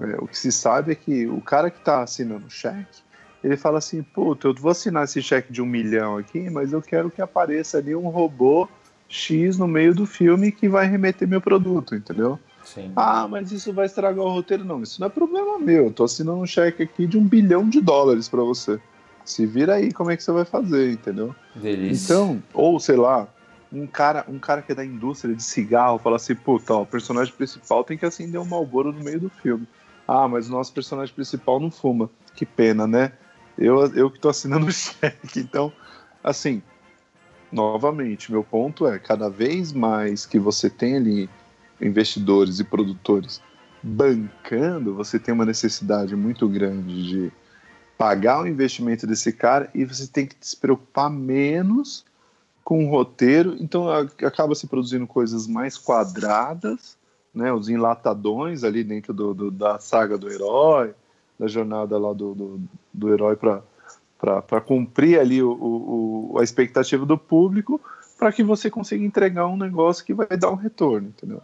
É, o que se sabe é que o cara que está assinando o cheque, ele fala assim, puta, eu vou assinar esse cheque de um milhão aqui, mas eu quero que apareça ali um robô X no meio do filme que vai remeter meu produto, entendeu? Sim. Ah, mas isso vai estragar o roteiro. Não, isso não é problema meu. Eu tô assinando um cheque aqui de um bilhão de dólares para você. Se vira aí como é que você vai fazer, entendeu? Delícia. Então, ou sei lá, um cara, um cara que é da indústria de cigarro fala assim, puta, ó, o personagem principal tem que acender um malboro no meio do filme. Ah, mas o nosso personagem principal não fuma. Que pena, né? Eu, eu que tô assinando o cheque. Então, assim, novamente, meu ponto é, cada vez mais que você tem ali investidores e produtores bancando, você tem uma necessidade muito grande de pagar o investimento desse cara e você tem que se preocupar menos com o roteiro, então acaba se produzindo coisas mais quadradas, né, os enlatadões ali dentro do, do da saga do herói, da jornada lá do, do, do herói para cumprir ali o, o, a expectativa do público, para que você consiga entregar um negócio que vai dar um retorno, entendeu?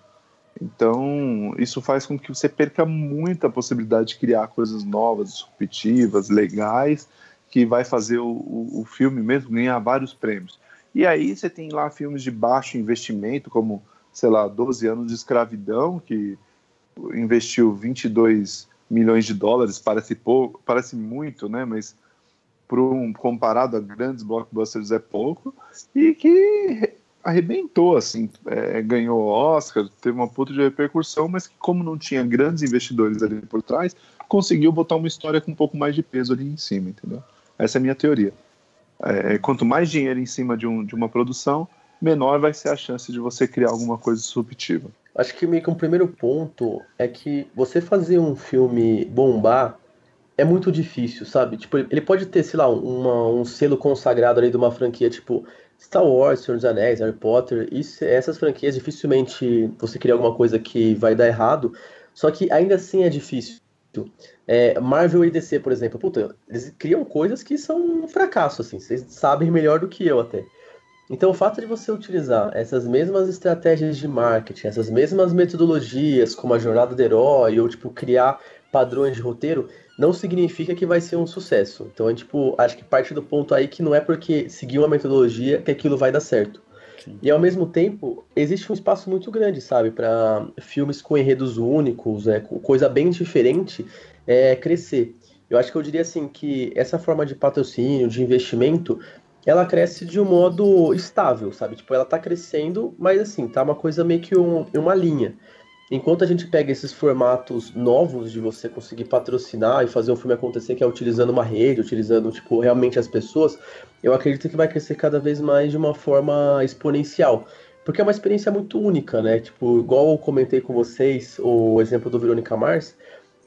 Então, isso faz com que você perca muita possibilidade de criar coisas novas, disruptivas, legais, que vai fazer o, o, o, filme mesmo ganhar vários prêmios. E aí você tem lá filmes de baixo investimento, como, sei lá, 12 anos de escravidão, que investiu 22 milhões de dólares, parece pouco, parece muito, né? Mas um, comparado a grandes blockbusters é pouco, e que arrebentou, assim, é, ganhou Oscar, teve uma puta de repercussão, mas que como não tinha grandes investidores ali por trás, conseguiu botar uma história com um pouco mais de peso ali em cima, entendeu? Essa é a minha teoria. É, quanto mais dinheiro em cima de, um, de uma produção, menor vai ser a chance de você criar alguma coisa disruptiva. Acho que meio que um primeiro ponto é que você fazer um filme bombar é muito difícil, sabe? Tipo, ele pode ter, sei lá, uma, um selo consagrado ali de uma franquia, tipo, Star Wars, Senhor dos Anéis, Harry Potter, isso, essas franquias dificilmente você cria alguma coisa que vai dar errado, só que ainda assim é difícil. É, Marvel e DC, por exemplo, puta, eles criam coisas que são um fracasso, assim, vocês sabem melhor do que eu até. Então, o fato de você utilizar essas mesmas estratégias de marketing, essas mesmas metodologias, como a jornada do herói, ou tipo, criar padrões de roteiro, não significa que vai ser um sucesso. Então, é, tipo, acho que parte do ponto aí que não é porque seguir uma metodologia que aquilo vai dar certo. Sim. E ao mesmo tempo, existe um espaço muito grande, sabe, para filmes com enredos únicos, é, com coisa bem diferente, é, crescer. Eu acho que eu diria assim que essa forma de patrocínio, de investimento, ela cresce de um modo estável, sabe? Tipo, ela tá crescendo, mas assim, tá uma coisa meio que um, uma linha. Enquanto a gente pega esses formatos novos de você conseguir patrocinar e fazer um filme acontecer, que é utilizando uma rede, utilizando, tipo, realmente as pessoas, eu acredito que vai crescer cada vez mais de uma forma exponencial. Porque é uma experiência muito única, né? Tipo, igual eu comentei com vocês, o exemplo do Verônica Mars,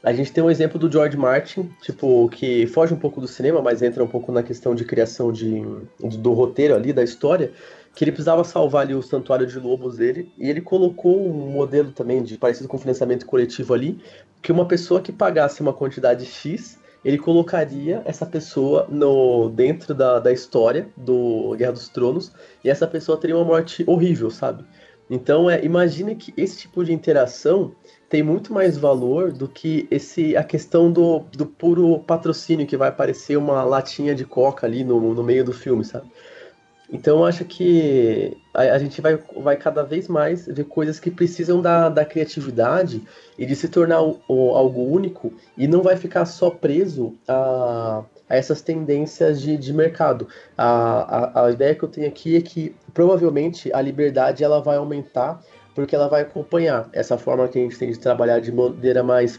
a gente tem um exemplo do George Martin, tipo, que foge um pouco do cinema, mas entra um pouco na questão de criação de, do roteiro ali, da história, que ele precisava salvar ali o santuário de lobos dele, e ele colocou um modelo também de parecido com financiamento coletivo ali, que uma pessoa que pagasse uma quantidade X, ele colocaria essa pessoa no dentro da, da história do Guerra dos Tronos, e essa pessoa teria uma morte horrível, sabe? Então, é, imagine que esse tipo de interação tem muito mais valor do que esse a questão do, do puro patrocínio que vai aparecer uma latinha de coca ali no, no meio do filme, sabe? Então acho que a, a, gente vai, vai cada vez mais ver coisas que precisam da, da criatividade e de se tornar o, o, algo único e não vai ficar só preso a, a essas tendências de, de mercado. A, a, a ideia que eu tenho aqui é que provavelmente a liberdade ela vai aumentar porque ela vai acompanhar essa forma que a gente tem de trabalhar de maneira mais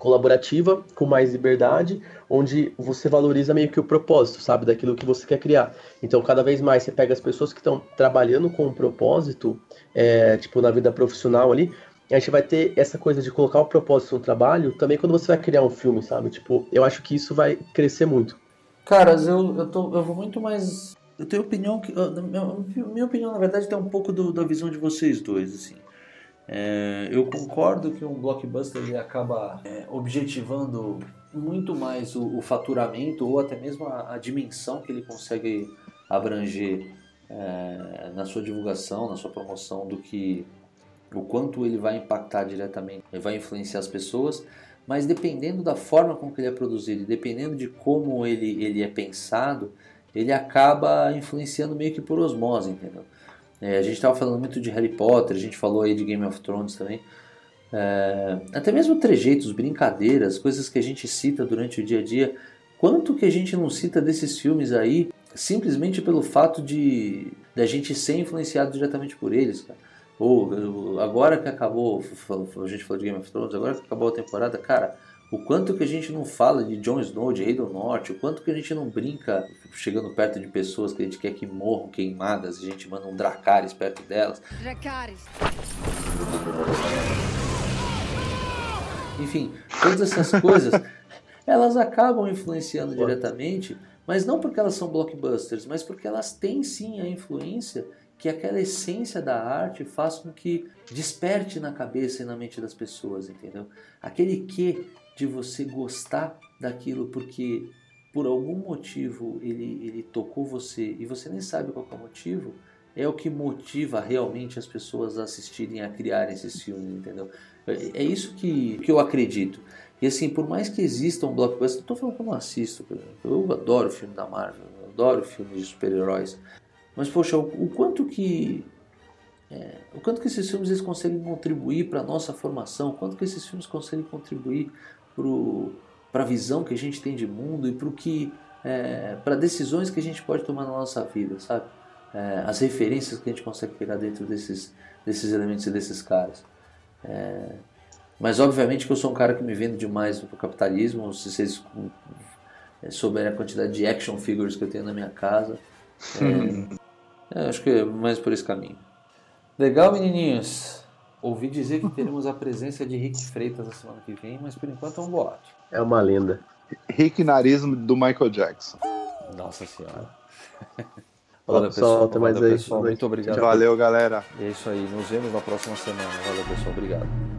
colaborativa, com mais liberdade, onde você valoriza meio que o propósito, sabe, daquilo que você quer criar. Então, cada vez mais você pega as pessoas que estão trabalhando com um propósito, é, tipo na vida profissional ali, a gente vai ter essa coisa de colocar o propósito no trabalho também quando você vai criar um filme, sabe? Tipo, eu acho que isso vai crescer muito. Caras, eu, eu, tô, eu vou muito mais. Eu tenho opinião que. Minha, opinião, na verdade, tem um pouco do, da visão de vocês dois, assim. É, eu concordo que um blockbuster ele acaba é, objetivando muito mais o, o, faturamento ou até mesmo a, a, dimensão que ele consegue abranger é, na sua divulgação, na sua promoção, do que o quanto ele vai impactar diretamente, ele vai influenciar as pessoas, mas dependendo da forma com que ele é produzido, dependendo de como ele, ele é pensado, ele acaba influenciando meio que por osmose, entendeu? É, a gente estava falando muito de Harry Potter, a gente falou aí de Game of Thrones também. É, até mesmo trejeitos, brincadeiras, coisas que a gente cita durante o dia a dia. Quanto que a gente não cita desses filmes aí simplesmente pelo fato de da gente ser influenciado diretamente por eles, cara? Ou agora que acabou, a gente falou de Game of Thrones, agora que acabou a temporada, cara, o quanto que a gente não fala de Jon Snow, de Rei do Norte, o quanto que a gente não brinca chegando perto de pessoas que a gente quer que morram queimadas, a gente manda um Dracarys perto delas. Dracarys. Enfim, todas essas coisas, elas acabam influenciando diretamente, mas não porque elas são blockbusters, mas porque elas têm sim a influência que aquela essência da arte faz com que desperte na cabeça e na mente das pessoas, entendeu? Aquele que de você gostar daquilo porque por algum motivo ele, ele tocou você e você nem sabe qual é o motivo, é o que motiva realmente as pessoas a assistirem, a criarem esses filmes, entendeu? É, é isso que, que eu acredito. E assim, por mais que exista um blockbuster, não estou falando que eu não assisto, eu adoro filme da Marvel, eu adoro filmes de super-heróis, mas poxa, o, o, quanto que é, o quanto que esses filmes eles conseguem contribuir para a nossa formação, o quanto que esses filmes conseguem contribuir para a visão que a gente tem de mundo e para que é, para decisões que a gente pode tomar na nossa vida, sabe? É, as referências que a gente consegue pegar dentro desses, desses elementos e desses caras. É, mas obviamente que eu sou um cara que me vendo demais para o capitalismo. Se vocês é, souberem a quantidade de action figures que eu tenho na minha casa, é, é, acho que é mais por esse caminho. Legal, menininhos. Ouvi dizer que teremos a presença de Rick Freitas na semana que vem, mas por enquanto é um boato. É uma lenda. Rick Narismo do Michael Jackson. Nossa senhora. Valeu, pessoal. Até mais aí. Pessoal. Muito obrigado. Valeu, galera. É isso aí. Nos vemos na próxima semana. Valeu, pessoal. Obrigado.